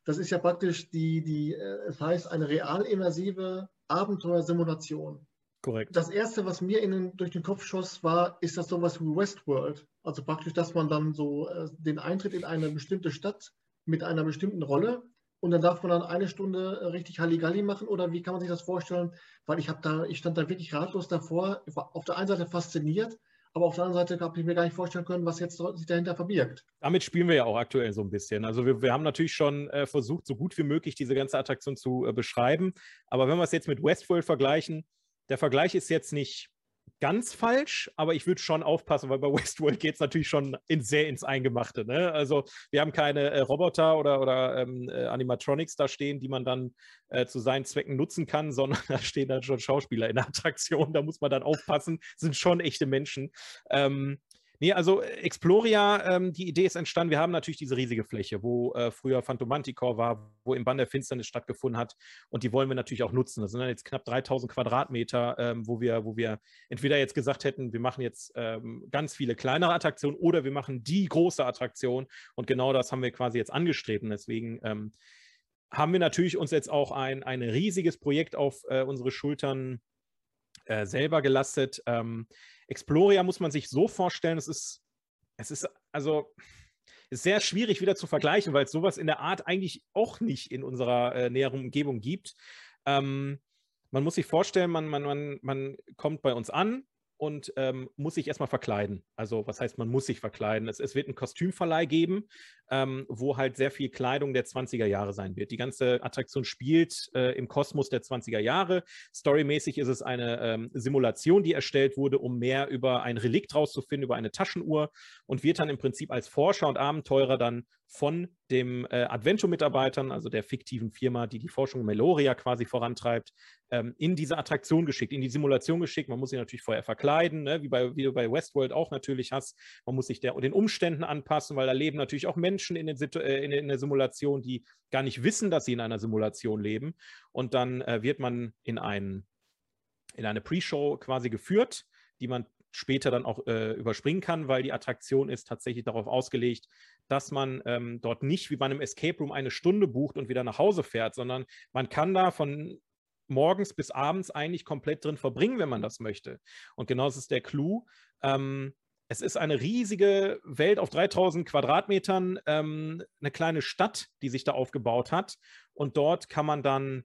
Das ist ja praktisch die, die äh, es heißt, eine real immersive Abenteuersimulation. Korrekt. Das erste, was mir in, durch den Kopf schoss, war, ist das sowas wie Westworld? Also praktisch, dass man dann so äh, den Eintritt in eine bestimmte Stadt mit einer bestimmten Rolle und dann darf man dann eine Stunde äh, richtig Halligalli machen oder wie kann man sich das vorstellen? Weil ich habe da, ich stand da wirklich ratlos davor, ich war auf der einen Seite fasziniert, aber auf der anderen Seite habe ich mir gar nicht vorstellen können, was jetzt sich dahinter verbirgt. Damit spielen wir ja auch aktuell so ein bisschen. Also wir, wir haben natürlich schon äh, versucht, so gut wie möglich diese ganze Attraktion zu äh, beschreiben. Aber wenn wir es jetzt mit Westworld vergleichen, der Vergleich ist jetzt nicht ganz falsch, aber ich würde schon aufpassen, weil bei Westworld geht es natürlich schon in, sehr ins Eingemachte. Ne? Also wir haben keine äh, Roboter oder, oder ähm, äh, Animatronics da stehen, die man dann äh, zu seinen Zwecken nutzen kann, sondern da stehen dann schon Schauspieler in der Attraktion. Da muss man dann aufpassen, sind schon echte Menschen. Ähm, Nee, also äh, Exploria, ähm, die Idee ist entstanden. Wir haben natürlich diese riesige Fläche, wo äh, früher Phantomanticore war, wo im Bann der Finsternis stattgefunden hat. Und die wollen wir natürlich auch nutzen. Das sind dann jetzt knapp 3000 Quadratmeter, ähm, wo, wir, wo wir entweder jetzt gesagt hätten, wir machen jetzt ähm, ganz viele kleinere Attraktionen oder wir machen die große Attraktion. Und genau das haben wir quasi jetzt angestrebt. Und deswegen ähm, haben wir natürlich uns jetzt auch ein, ein riesiges Projekt auf äh, unsere Schultern äh, selber gelastet. Ähm, Exploria muss man sich so vorstellen, es ist, es ist also ist sehr schwierig wieder zu vergleichen, weil es sowas in der Art eigentlich auch nicht in unserer äh, näheren Umgebung gibt. Ähm, man muss sich vorstellen, man, man, man, man kommt bei uns an, und ähm, muss sich erstmal verkleiden. Also was heißt, man muss sich verkleiden? Es, es wird einen Kostümverleih geben, ähm, wo halt sehr viel Kleidung der 20er Jahre sein wird. Die ganze Attraktion spielt äh, im Kosmos der 20er Jahre. Storymäßig ist es eine ähm, Simulation, die erstellt wurde, um mehr über ein Relikt rauszufinden, über eine Taschenuhr und wird dann im Prinzip als Forscher und Abenteurer dann von dem äh, Advento-Mitarbeitern, also der fiktiven Firma, die die Forschung Meloria quasi vorantreibt, ähm, in diese Attraktion geschickt, in die Simulation geschickt. Man muss sich natürlich vorher verkleiden, ne? wie, bei, wie du bei Westworld auch natürlich hast. Man muss sich der, den Umständen anpassen, weil da leben natürlich auch Menschen in, den, äh, in, in der Simulation, die gar nicht wissen, dass sie in einer Simulation leben. Und dann äh, wird man in, ein, in eine Pre-Show quasi geführt, die man später dann auch äh, überspringen kann, weil die Attraktion ist tatsächlich darauf ausgelegt, dass man ähm, dort nicht wie bei einem Escape Room eine Stunde bucht und wieder nach Hause fährt, sondern man kann da von morgens bis abends eigentlich komplett drin verbringen, wenn man das möchte. Und genau das ist der Clou. Ähm, es ist eine riesige Welt auf 3000 Quadratmetern, ähm, eine kleine Stadt, die sich da aufgebaut hat. Und dort kann man dann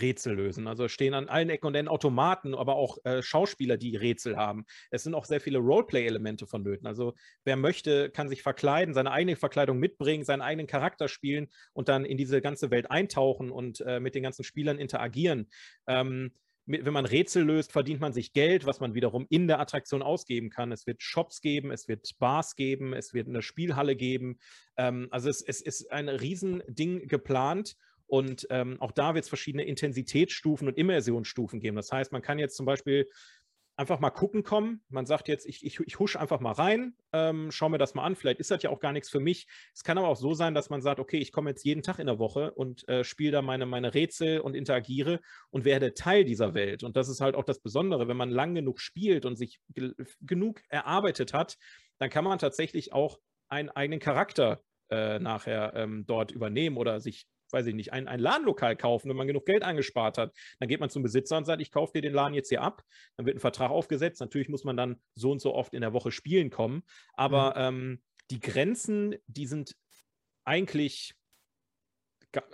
Rätsel lösen. Also stehen an allen Ecken und Enden Automaten, aber auch äh, Schauspieler, die Rätsel haben. Es sind auch sehr viele Roleplay-Elemente vonnöten. Also wer möchte, kann sich verkleiden, seine eigene Verkleidung mitbringen, seinen eigenen Charakter spielen und dann in diese ganze Welt eintauchen und äh, mit den ganzen Spielern interagieren. Ähm, wenn man Rätsel löst, verdient man sich Geld, was man wiederum in der Attraktion ausgeben kann. Es wird Shops geben, es wird Bars geben, es wird eine Spielhalle geben. Ähm, also es, es ist ein Riesending geplant und ähm, auch da wird es verschiedene Intensitätsstufen und Immersionsstufen geben. Das heißt, man kann jetzt zum Beispiel einfach mal gucken kommen. Man sagt jetzt, ich, ich, ich husch einfach mal rein, ähm, schau mir das mal an. Vielleicht ist das ja auch gar nichts für mich. Es kann aber auch so sein, dass man sagt, okay, ich komme jetzt jeden Tag in der Woche und äh, spiele da meine, meine Rätsel und interagiere und werde Teil dieser Welt. Und das ist halt auch das Besondere, wenn man lang genug spielt und sich genug erarbeitet hat, dann kann man tatsächlich auch einen eigenen Charakter äh, nachher ähm, dort übernehmen oder sich weiß ich nicht, ein, ein Ladenlokal kaufen, wenn man genug Geld angespart hat. Dann geht man zum Besitzer und sagt, ich kaufe dir den Laden jetzt hier ab. Dann wird ein Vertrag aufgesetzt. Natürlich muss man dann so und so oft in der Woche spielen kommen. Aber mhm. ähm, die Grenzen, die sind eigentlich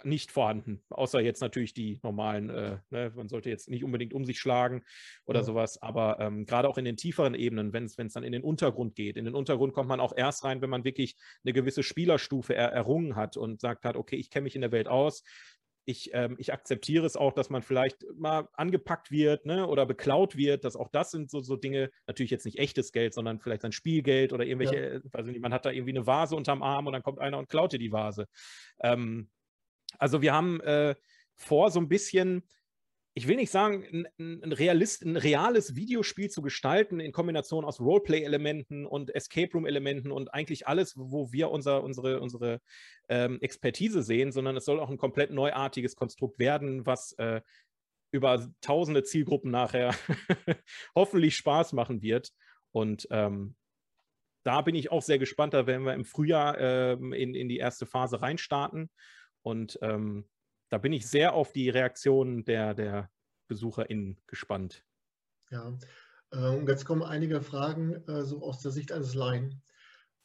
nicht vorhanden, außer jetzt natürlich die normalen, äh, ne, man sollte jetzt nicht unbedingt um sich schlagen oder ja. sowas, aber ähm, gerade auch in den tieferen Ebenen, wenn es dann in den Untergrund geht, in den Untergrund kommt man auch erst rein, wenn man wirklich eine gewisse Spielerstufe er, errungen hat und sagt hat, okay, ich kenne mich in der Welt aus, ich, ähm, ich, akzeptiere es auch, dass man vielleicht mal angepackt wird ne, oder beklaut wird. Dass auch das sind so, so Dinge, natürlich jetzt nicht echtes Geld, sondern vielleicht ein Spielgeld oder irgendwelche, ja. also man hat da irgendwie eine Vase unterm Arm und dann kommt einer und klaut dir die Vase. Ähm, also wir haben äh, vor, so ein bisschen ich will nicht sagen, ein, ein, Realist, ein reales Videospiel zu gestalten in Kombination aus Roleplay-Elementen und Escape Room-Elementen und eigentlich alles, wo wir unser, unsere, unsere ähm, Expertise sehen, sondern es soll auch ein komplett neuartiges Konstrukt werden, was äh, über tausende Zielgruppen nachher hoffentlich Spaß machen wird. Und ähm, da bin ich auch sehr gespannt. Da werden wir im Frühjahr ähm, in, in die erste Phase reinstarten. Und ähm, da bin ich sehr auf die Reaktionen der, der BesucherInnen gespannt. Ja, äh, und jetzt kommen einige Fragen äh, so aus der Sicht eines Laien.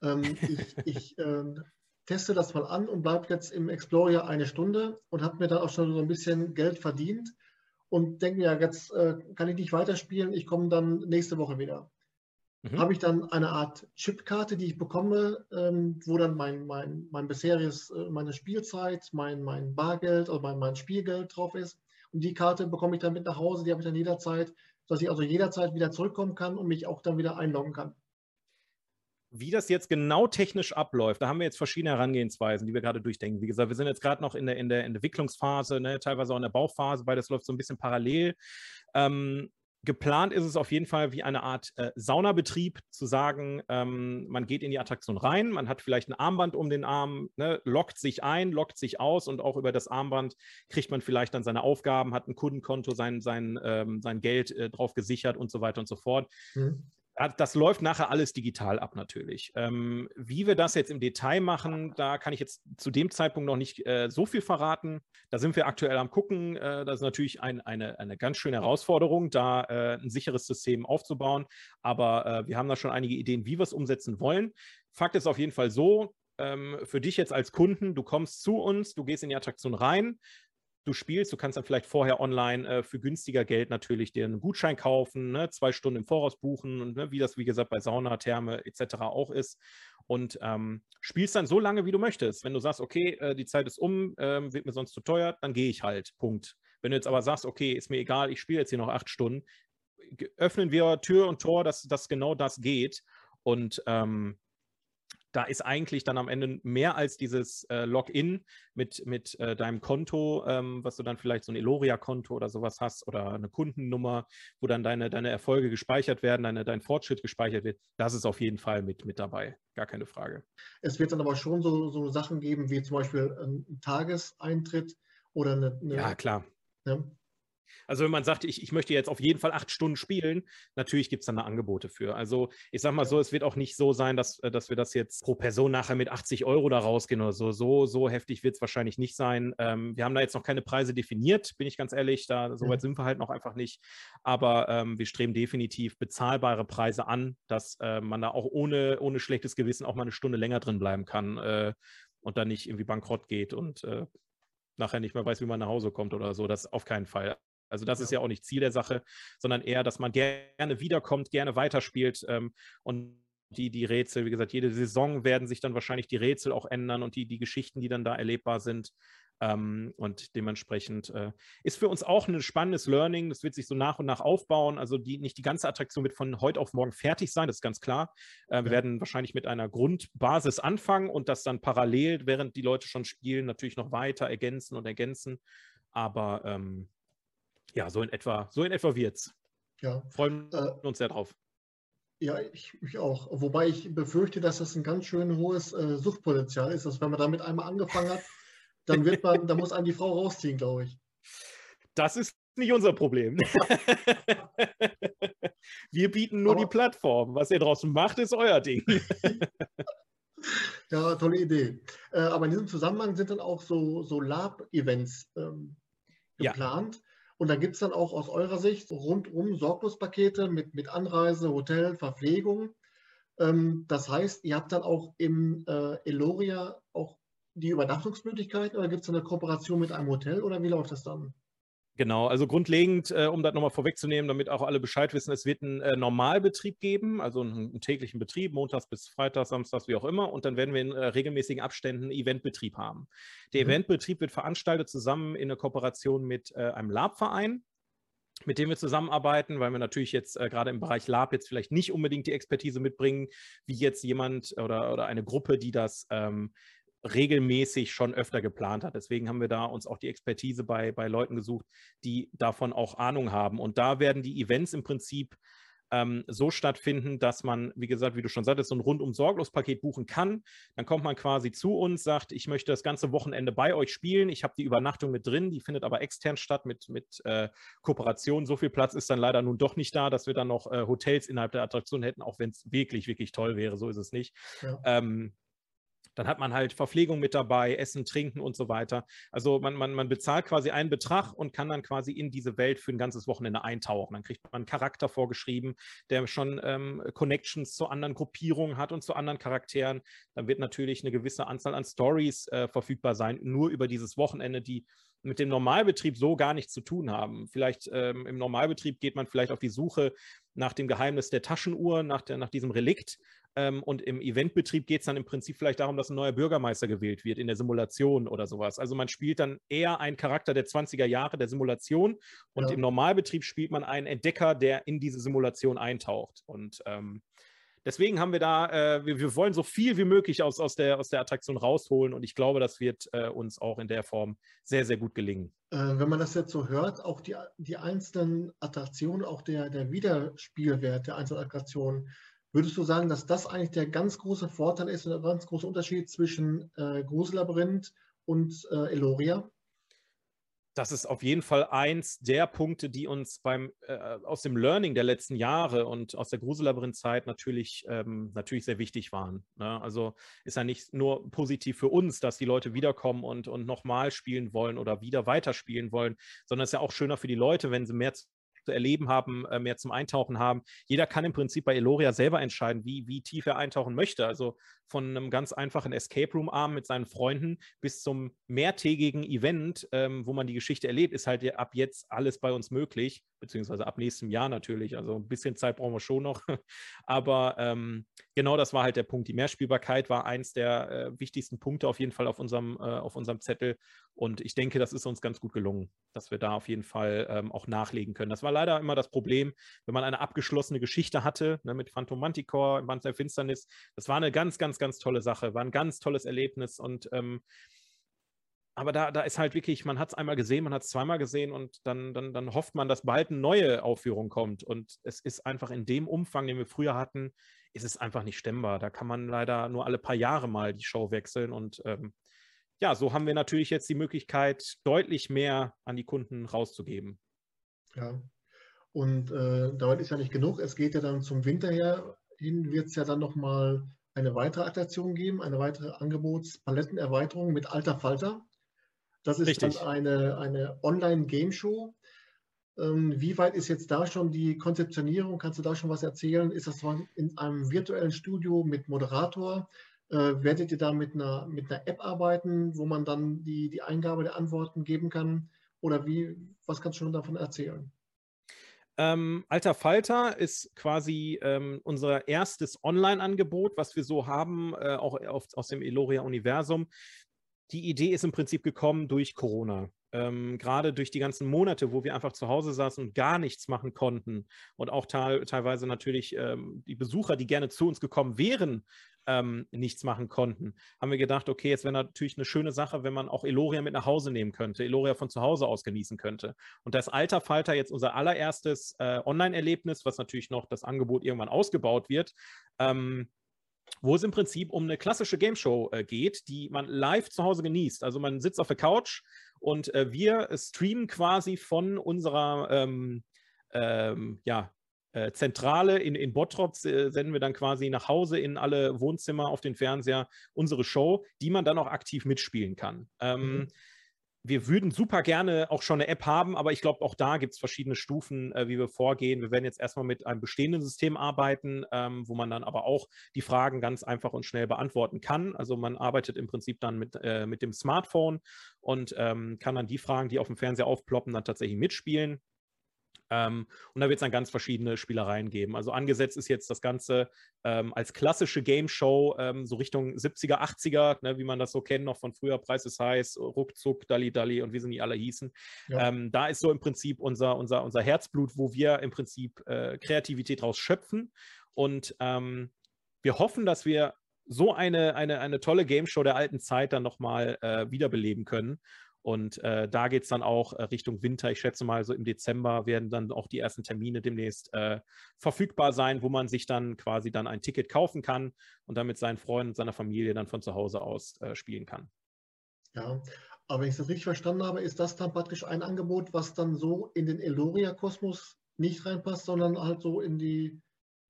Ähm, ich, ich äh, teste das mal an und bleibe jetzt im Explorer eine Stunde und habe mir dann auch schon so ein bisschen Geld verdient und denke mir, ja, jetzt äh, kann ich nicht weiterspielen, ich komme dann nächste Woche wieder. Mhm. Habe ich dann eine Art Chipkarte, die ich bekomme, ähm, wo dann mein, mein, mein bisheriges, äh, meine Spielzeit, mein, mein Bargeld oder mein, mein Spielgeld drauf ist. Und die Karte bekomme ich dann mit nach Hause, die habe ich dann jederzeit, dass ich also jederzeit wieder zurückkommen kann und mich auch dann wieder einloggen kann. Wie das jetzt genau technisch abläuft, da haben wir jetzt verschiedene Herangehensweisen, die wir gerade durchdenken. Wie gesagt, wir sind jetzt gerade noch in der, in der Entwicklungsphase, ne, teilweise auch in der Bauphase, weil das läuft so ein bisschen parallel. Ähm, Geplant ist es auf jeden Fall wie eine Art äh, Saunabetrieb, zu sagen, ähm, man geht in die Attraktion rein, man hat vielleicht ein Armband um den Arm, ne, lockt sich ein, lockt sich aus und auch über das Armband kriegt man vielleicht dann seine Aufgaben, hat ein Kundenkonto, sein, sein, ähm, sein Geld äh, drauf gesichert und so weiter und so fort. Mhm das läuft nachher alles digital ab natürlich. Ähm, wie wir das jetzt im Detail machen, da kann ich jetzt zu dem Zeitpunkt noch nicht äh, so viel verraten. Da sind wir aktuell am gucken. Äh, das ist natürlich ein, eine, eine ganz schöne Herausforderung, da äh, ein sicheres System aufzubauen. Aber äh, wir haben da schon einige Ideen, wie wir es umsetzen wollen. Fakt ist auf jeden Fall so, ähm, für dich jetzt als Kunden, du kommst zu uns, du gehst in die Attraktion rein, du spielst. Du kannst dann vielleicht vorher online äh, für günstiger Geld natürlich dir einen Gutschein kaufen, ne? zwei Stunden im Voraus buchen und ne? wie das, wie gesagt, bei Sauna, Therme etc. auch ist. Und ähm, spielst dann so lange, wie du möchtest. Wenn du sagst, okay, äh, die Zeit ist um, äh, wird mir sonst zu teuer, dann gehe ich halt. Punkt. Wenn du jetzt aber sagst, okay, ist mir egal, ich spiele jetzt hier noch acht Stunden, öffnen wir Tür und Tor, dass, dass genau das geht. Und ähm, da ist eigentlich dann am Ende mehr als dieses äh, Login mit, mit äh, deinem Konto, ähm, was du dann vielleicht so ein Eloria-Konto oder sowas hast oder eine Kundennummer, wo dann deine, deine Erfolge gespeichert werden, deine, dein Fortschritt gespeichert wird. Das ist auf jeden Fall mit, mit dabei, gar keine Frage. Es wird dann aber schon so, so Sachen geben, wie zum Beispiel ein Tageseintritt oder eine. eine ja, klar. Ja. Also wenn man sagt, ich, ich möchte jetzt auf jeden Fall acht Stunden spielen, natürlich gibt es dann da Angebote für. Also ich sage mal so, es wird auch nicht so sein, dass, äh, dass wir das jetzt pro Person nachher mit 80 Euro da rausgehen oder so. So, so heftig wird es wahrscheinlich nicht sein. Ähm, wir haben da jetzt noch keine Preise definiert, bin ich ganz ehrlich. Da, so weit sind wir halt noch einfach nicht. Aber ähm, wir streben definitiv bezahlbare Preise an, dass äh, man da auch ohne, ohne schlechtes Gewissen auch mal eine Stunde länger drin bleiben kann äh, und dann nicht irgendwie bankrott geht und äh, nachher nicht mehr weiß, wie man nach Hause kommt oder so. Das auf keinen Fall. Also das ist ja auch nicht Ziel der Sache, sondern eher, dass man gerne wiederkommt, gerne weiterspielt ähm, und die, die Rätsel, wie gesagt, jede Saison werden sich dann wahrscheinlich die Rätsel auch ändern und die, die Geschichten, die dann da erlebbar sind. Ähm, und dementsprechend äh, ist für uns auch ein spannendes Learning. Das wird sich so nach und nach aufbauen. Also die, nicht die ganze Attraktion wird von heute auf morgen fertig sein, das ist ganz klar. Äh, wir ja. werden wahrscheinlich mit einer Grundbasis anfangen und das dann parallel, während die Leute schon spielen, natürlich noch weiter ergänzen und ergänzen. Aber ähm, ja, so in etwa, so in etwa wird's. Ja. Freuen äh, uns sehr drauf. Ja, ich, ich, auch. Wobei ich befürchte, dass das ein ganz schön hohes äh, Suchtpotenzial ist, dass wenn man damit einmal angefangen hat, dann wird man, da muss einen die Frau rausziehen, glaube ich. Das ist nicht unser Problem. Wir bieten nur Aber, die Plattform. Was ihr draußen macht, ist euer Ding. ja, tolle Idee. Äh, aber in diesem Zusammenhang sind dann auch so, so Lab-Events ähm, geplant. Ja. Und da gibt es dann auch aus eurer Sicht rundum Sorglospakete mit, mit Anreise, Hotel, Verpflegung. Ähm, das heißt, ihr habt dann auch im äh, Eloria auch die Übernachtungsmöglichkeiten oder gibt es eine Kooperation mit einem Hotel oder wie läuft das dann? Genau, also grundlegend, äh, um das nochmal vorwegzunehmen, damit auch alle Bescheid wissen, es wird einen äh, Normalbetrieb geben, also einen, einen, täglichen Betrieb, montags bis freitags, samstags, wie auch immer. Und dann werden wir in äh, regelmäßigen Abständen Eventbetrieb haben. Der mhm. Eventbetrieb wird veranstaltet zusammen in der Kooperation mit äh, einem Labverein, mit dem wir zusammenarbeiten, weil wir natürlich jetzt äh, gerade im Bereich Lab jetzt vielleicht nicht unbedingt die Expertise mitbringen, wie jetzt jemand oder, oder eine Gruppe, die das ähm, regelmäßig schon öfter geplant hat. Deswegen haben wir da uns auch die Expertise bei, bei Leuten gesucht, die davon auch Ahnung haben. Und da werden die Events im Prinzip ähm, so stattfinden, dass man, wie gesagt, wie du schon sagtest, so ein rundum sorglos Paket buchen kann. Dann kommt man quasi zu uns, sagt, ich möchte das ganze Wochenende bei euch spielen. Ich habe die Übernachtung mit drin, die findet aber extern statt mit, mit äh, Kooperation. So viel Platz ist dann leider nun doch nicht da, dass wir dann noch äh, Hotels innerhalb der Attraktion hätten, auch wenn es wirklich, wirklich toll wäre. So ist es nicht. Ja. Ähm, dann hat man halt Verpflegung mit dabei, Essen, Trinken und so weiter. Also man, man, man bezahlt quasi einen Betrag und kann dann quasi in diese Welt für ein ganzes Wochenende eintauchen. Dann kriegt man einen Charakter vorgeschrieben, der schon ähm, Connections zu anderen Gruppierungen hat und zu anderen Charakteren. Dann wird natürlich eine gewisse Anzahl an Stories äh, verfügbar sein, nur über dieses Wochenende, die mit dem Normalbetrieb so gar nichts zu tun haben. Vielleicht ähm, im Normalbetrieb geht man vielleicht auf die Suche nach dem Geheimnis der Taschenuhr, nach, der, nach diesem Relikt ähm, und im Eventbetrieb geht es dann im Prinzip vielleicht darum, dass ein neuer Bürgermeister gewählt wird in der Simulation oder sowas. Also man spielt dann eher einen Charakter der 20er Jahre der Simulation und ja. im Normalbetrieb spielt man einen Entdecker, der in diese Simulation eintaucht. Und ähm, deswegen haben wir da, äh, wir, wir, wollen so viel wie möglich aus, aus, der, aus der Attraktion rausholen und ich glaube, das wird äh, uns auch in der Form sehr, sehr gut gelingen. Äh, wenn man das jetzt so hört, auch die, die einzelnen Attraktionen, auch der, der Wiederspielwert der einzelnen Attraktionen, Würdest du sagen, dass das eigentlich der ganz große Vorteil ist und der ganz große Unterschied zwischen äh, Grusellabyrinth und äh, Eloria? Das ist auf jeden Fall eins der Punkte, die uns beim äh, aus dem Learning der letzten Jahre und aus der Grusellabyrinth-Zeit natürlich, ähm, natürlich sehr wichtig waren. Ne? Also ist ja nicht nur positiv für uns, dass die Leute wiederkommen und, und nochmal spielen wollen oder wieder weiterspielen wollen, sondern es ist ja auch schöner für die Leute, wenn sie mehr zu erleben haben, äh, mehr zum Eintauchen haben. Jeder kann im Prinzip bei Eloria selber entscheiden, wie, wie tief er eintauchen möchte. Also von einem ganz einfachen Escape Room Abend mit seinen Freunden bis zum mehrtägigen Event, ähm, wo man die Geschichte erlebt, ist halt ab jetzt alles bei uns möglich, beziehungsweise ab nächstem Jahr natürlich. Also ein bisschen Zeit brauchen wir schon noch. Aber ähm, genau das war halt der Punkt. Die Mehrspielbarkeit war eins der äh, wichtigsten Punkte auf jeden Fall auf unserem, äh, auf unserem Zettel. Und ich denke, das ist uns ganz gut gelungen, dass wir da auf jeden Fall ähm, auch nachlegen können. Das war leider immer das Problem, wenn man eine abgeschlossene Geschichte hatte, ne, mit Phantom Manticore, Band der Finsternis. Das war eine ganz, ganz, ganz tolle Sache, war ein ganz tolles Erlebnis und ähm, aber da, da ist halt wirklich, man hat es einmal gesehen, man hat es zweimal gesehen und dann, dann, dann hofft man, dass bald eine neue Aufführung kommt. Und es ist einfach in dem Umfang, den wir früher hatten, ist es einfach nicht stemmbar. Da kann man leider nur alle paar Jahre mal die Show wechseln. Und ähm, ja, so haben wir natürlich jetzt die Möglichkeit, deutlich mehr an die Kunden rauszugeben. Ja, und äh, damit ist ja nicht genug. Es geht ja dann zum Winter her hin, wird es ja dann nochmal eine weitere Attraktion geben, eine weitere Angebotspalettenerweiterung mit Alter Falter. Das ist Richtig. dann eine, eine Online-Game-Show. Ähm, wie weit ist jetzt da schon die Konzeptionierung? Kannst du da schon was erzählen? Ist das in einem virtuellen Studio mit Moderator? Äh, werdet ihr da mit einer, mit einer App arbeiten, wo man dann die, die Eingabe der Antworten geben kann? Oder wie, was kannst du schon davon erzählen? Ähm, Alter Falter ist quasi ähm, unser erstes Online-Angebot, was wir so haben, äh, auch auf, aus dem Eloria-Universum. Die Idee ist im Prinzip gekommen durch Corona. Ähm, gerade durch die ganzen Monate, wo wir einfach zu Hause saßen und gar nichts machen konnten und auch teilweise natürlich ähm, die Besucher, die gerne zu uns gekommen wären, ähm, nichts machen konnten, haben wir gedacht, okay, jetzt wäre natürlich eine schöne Sache, wenn man auch Eloria mit nach Hause nehmen könnte, Eloria von zu Hause aus genießen könnte. Und das Alter Falter jetzt unser allererstes äh, Online-Erlebnis, was natürlich noch das Angebot irgendwann ausgebaut wird, ähm, wo es im Prinzip um eine klassische Game Show äh, geht, die man live zu Hause genießt. Also man sitzt auf der Couch und äh, wir streamen quasi von unserer ähm, ähm, ja, äh, Zentrale in, in Bottrop äh, senden wir dann quasi nach Hause in alle Wohnzimmer auf den Fernseher unsere Show, die man dann auch aktiv mitspielen kann. Ähm, mhm wir würden super gerne auch schon eine App haben, aber ich glaube, auch da gibt es verschiedene Stufen, äh, wie wir vorgehen. Wir werden jetzt erstmal mit einem bestehenden System arbeiten, ähm, wo man dann aber auch die Fragen ganz einfach und schnell beantworten kann. Also man arbeitet im Prinzip dann mit, äh, mit dem Smartphone und ähm, kann dann die Fragen, die auf dem Fernseher aufploppen, dann tatsächlich mitspielen. Ähm, und da wird es dann ganz verschiedene Spielereien geben. Also angesetzt ist jetzt das Ganze ähm, als klassische Game Show, ähm, so Richtung 70er, 80er, ne, wie man das so kennt, noch von früher, Preis ist heiß, Ruckzuck, Dalli Dalli und wie sie nie alle hießen. Ja. Ähm, da ist so im Prinzip unser, unser, unser Herzblut, wo wir im Prinzip äh, Kreativität raus schöpfen. Und ähm, wir hoffen, dass wir so eine, eine, eine tolle Game Show der alten Zeit dann nochmal äh, wiederbeleben können. Und äh, da geht es dann auch äh, Richtung Winter. Ich schätze mal, so im Dezember werden dann auch die ersten Termine demnächst äh, verfügbar sein, wo man sich dann quasi dann ein Ticket kaufen kann und dann mit seinen Freunden und seiner Familie dann von zu Hause aus äh, spielen kann. Ja, aber wenn ich das richtig verstanden habe, ist das dann praktisch ein Angebot, was dann so in den Eloria-Kosmos nicht reinpasst, sondern halt so in die,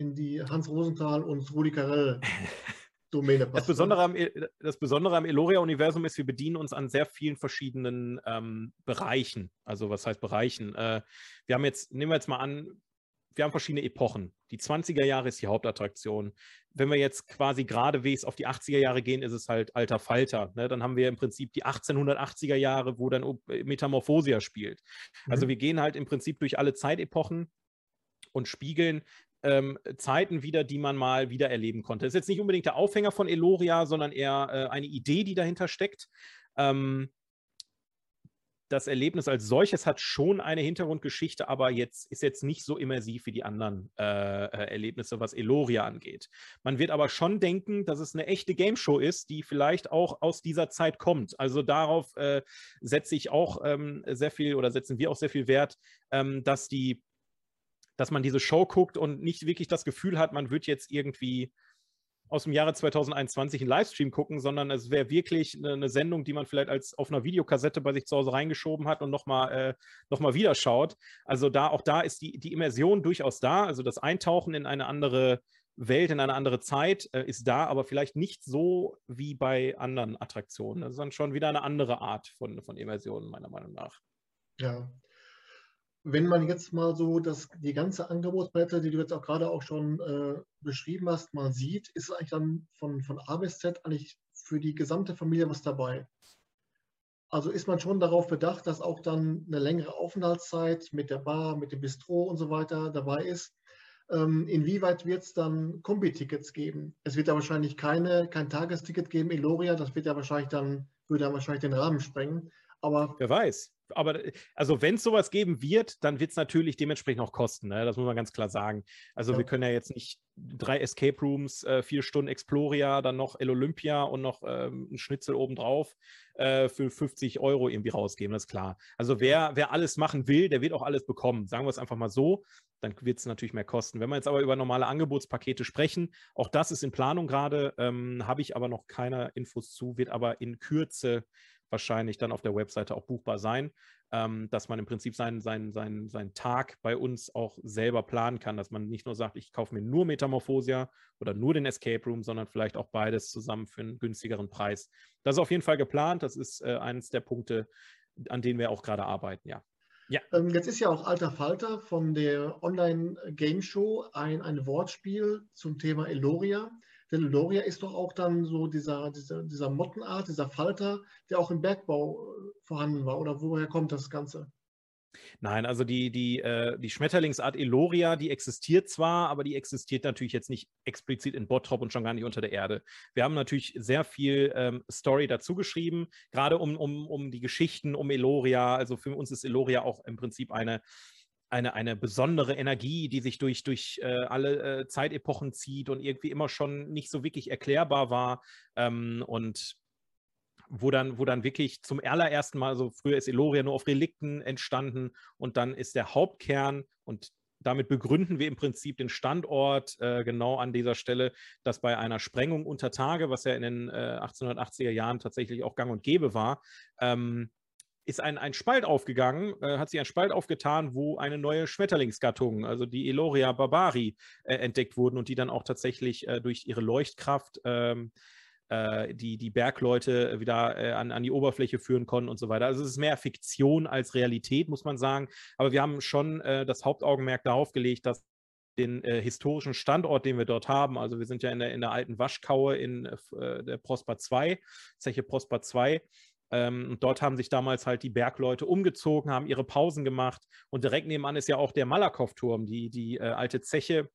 in die Hans Rosenthal und Rudi Carell Domäne. Das Besondere am, e, das Besondere am Eloria-Universum ist, wir bedienen uns an sehr vielen verschiedenen ähm, Bereichen. Also was heißt Bereichen? Äh, wir haben jetzt, nehmen wir jetzt mal an, wir haben verschiedene Epochen. Die 20er Jahre ist die Hauptattraktion. Wenn wir jetzt quasi geradewegs auf die 80er Jahre gehen, ist es halt alter Falter. Ne? Dann haben wir im Prinzip die 1880er Jahre, wo dann Metamorphosia spielt. Also mhm. Also wir gehen halt im Prinzip durch alle Zeitepochen und spiegeln ähm, Zeiten wieder, die man mal wieder erleben konnte. Das ist jetzt nicht unbedingt der Aufhänger von Eloria, sondern eher äh, eine Idee, die dahinter steckt. Ähm, das Erlebnis als solches hat schon eine Hintergrundgeschichte, aber jetzt ist jetzt nicht so immersiv wie die anderen äh, äh, Erlebnisse, was Eloria angeht. Man wird aber schon denken, dass es eine echte Game Show ist, die vielleicht auch aus dieser Zeit kommt. Also darauf äh, setze ich auch ähm, sehr viel oder setzen wir auch sehr viel Wert, ähm, dass die dass man diese Show guckt und nicht wirklich das Gefühl hat, man wird jetzt irgendwie aus dem Jahre 2021 einen Livestream gucken, sondern es wäre wirklich eine, Sendung, die man vielleicht als auf einer Videokassette bei sich zu Hause reingeschoben hat und nochmal äh, noch wieder schaut. Also da, auch da ist die, die Immersion durchaus da. Also das Eintauchen in eine andere Welt, in eine andere Zeit äh, ist da, aber vielleicht nicht so wie bei anderen Attraktionen. Das ist dann schon wieder eine andere Art von, von Immersion, meiner Meinung nach. Ja, wenn man jetzt mal so das, die ganze Angebotspalette, die du jetzt auch gerade auch schon äh, beschrieben hast, mal sieht, ist eigentlich dann von, von A bis Z eigentlich für die gesamte Familie was dabei. Also ist man schon darauf bedacht, dass auch dann eine längere Aufenthaltszeit mit der Bar, mit dem Bistro und so weiter dabei ist. Ähm, inwieweit wird es dann Kombi-Tickets geben? Es wird ja wahrscheinlich keine, kein Tagesticket geben in Loria, das wird ja wahrscheinlich dann, würde ja wahrscheinlich den Rahmen sprengen. Aber Wer weiß aber also wenn es sowas geben wird, dann wird es natürlich dementsprechend auch kosten. Ne? Das muss man ganz klar sagen. Also ja. wir können ja jetzt nicht drei Escape Rooms, äh, vier Stunden Exploria, dann noch El Olympia und noch ähm, ein Schnitzel obendrauf äh, für 50 Euro irgendwie rausgeben, das ist klar. Also wer, wer alles machen will, der wird auch alles bekommen. Sagen wir es einfach mal so, dann wird es natürlich mehr kosten. Wenn wir jetzt aber über normale Angebotspakete sprechen, auch das ist in Planung gerade, ähm, habe ich aber noch keine Infos zu, wird aber in Kürze wahrscheinlich dann auf der Webseite auch buchbar sein, ähm, dass man im Prinzip seinen, seinen, seinen, seinen Tag bei uns auch selber planen kann, dass man nicht nur sagt, ich kaufe mir nur Metamorphosia oder nur den Escape Room, sondern vielleicht auch beides zusammen für einen günstigeren Preis. Das ist auf jeden Fall geplant. Das ist äh, eines der Punkte, an denen wir auch gerade arbeiten, ja. Ja. Ähm, jetzt ist ja auch Alter Falter von der Online-Game Show ein, ein Wortspiel zum Thema Eloria. Denn Loria ist doch auch dann so dieser, dieser, dieser Mottenart, dieser Falter, der auch im Bergbau äh, vorhanden war. Oder woher kommt das Ganze? Nein, also die, die, äh, die Schmetterlingsart Eloria, die existiert zwar, aber die existiert natürlich jetzt nicht explizit in Bottrop und schon gar nicht unter der Erde. Wir haben natürlich sehr viel ähm, Story dazu geschrieben, gerade um, um, um die Geschichten um Eloria. Also für uns ist Eloria auch im Prinzip eine, eine, eine besondere Energie, die sich durch, durch äh, alle äh, Zeitepochen zieht und irgendwie immer schon nicht so wirklich erklärbar war. Ähm, und wo dann, wo dann wirklich zum allerersten Mal, so früher ist Eloria nur auf Relikten entstanden und dann ist der Hauptkern und damit begründen wir im Prinzip den Standort äh, genau an dieser Stelle, dass bei einer Sprengung unter Tage, was ja in den äh, 1880er Jahren tatsächlich auch gang und gäbe war, ähm, ist ein, ein Spalt aufgegangen, äh, hat sich ein Spalt aufgetan, wo eine neue Schmetterlingsgattung, also die Eloria barbari, äh, entdeckt wurden und die dann auch tatsächlich äh, durch ihre Leuchtkraft ähm, äh, die, die Bergleute wieder äh, an, an die Oberfläche führen konnten und so weiter. Also es ist mehr Fiktion als Realität, muss man sagen. Aber wir haben schon äh, das Hauptaugenmerk darauf gelegt, dass den äh, historischen Standort, den wir dort haben. Also wir sind ja in der, in der alten Waschkaue in äh, der Prosper 2, Zeche Prosper 2. Ähm, und dort haben sich damals halt die Bergleute umgezogen, haben ihre Pausen gemacht. Und direkt nebenan ist ja auch der Malakow-Turm, die, die äh, alte Zeche,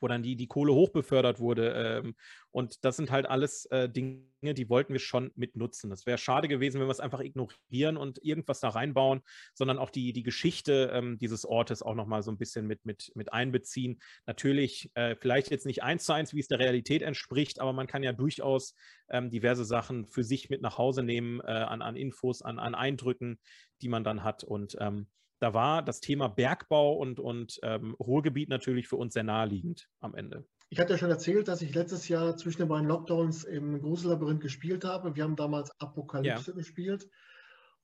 wo dann die, die Kohle hochbefördert wurde. Ähm, und das sind halt alles äh, Dinge, die wollten wir schon mit nutzen. Das wäre schade gewesen, wenn wir es einfach ignorieren und irgendwas da reinbauen, sondern auch die, die Geschichte ähm, dieses Ortes auch nochmal so ein bisschen mit, mit, mit einbeziehen. Natürlich, äh, vielleicht jetzt nicht eins zu eins, wie es der Realität entspricht, aber man kann ja durchaus ähm, diverse Sachen für sich mit nach Hause nehmen, äh, an, an Infos, an, an Eindrücken, die man dann hat. Und ähm, da war das Thema Bergbau und, und ähm, Ruhrgebiet natürlich für uns sehr naheliegend am Ende. Ich hatte ja schon erzählt, dass ich letztes Jahr zwischen den beiden Lockdowns im Grusellabyrinth gespielt habe. Wir haben damals Apokalypse ja. gespielt.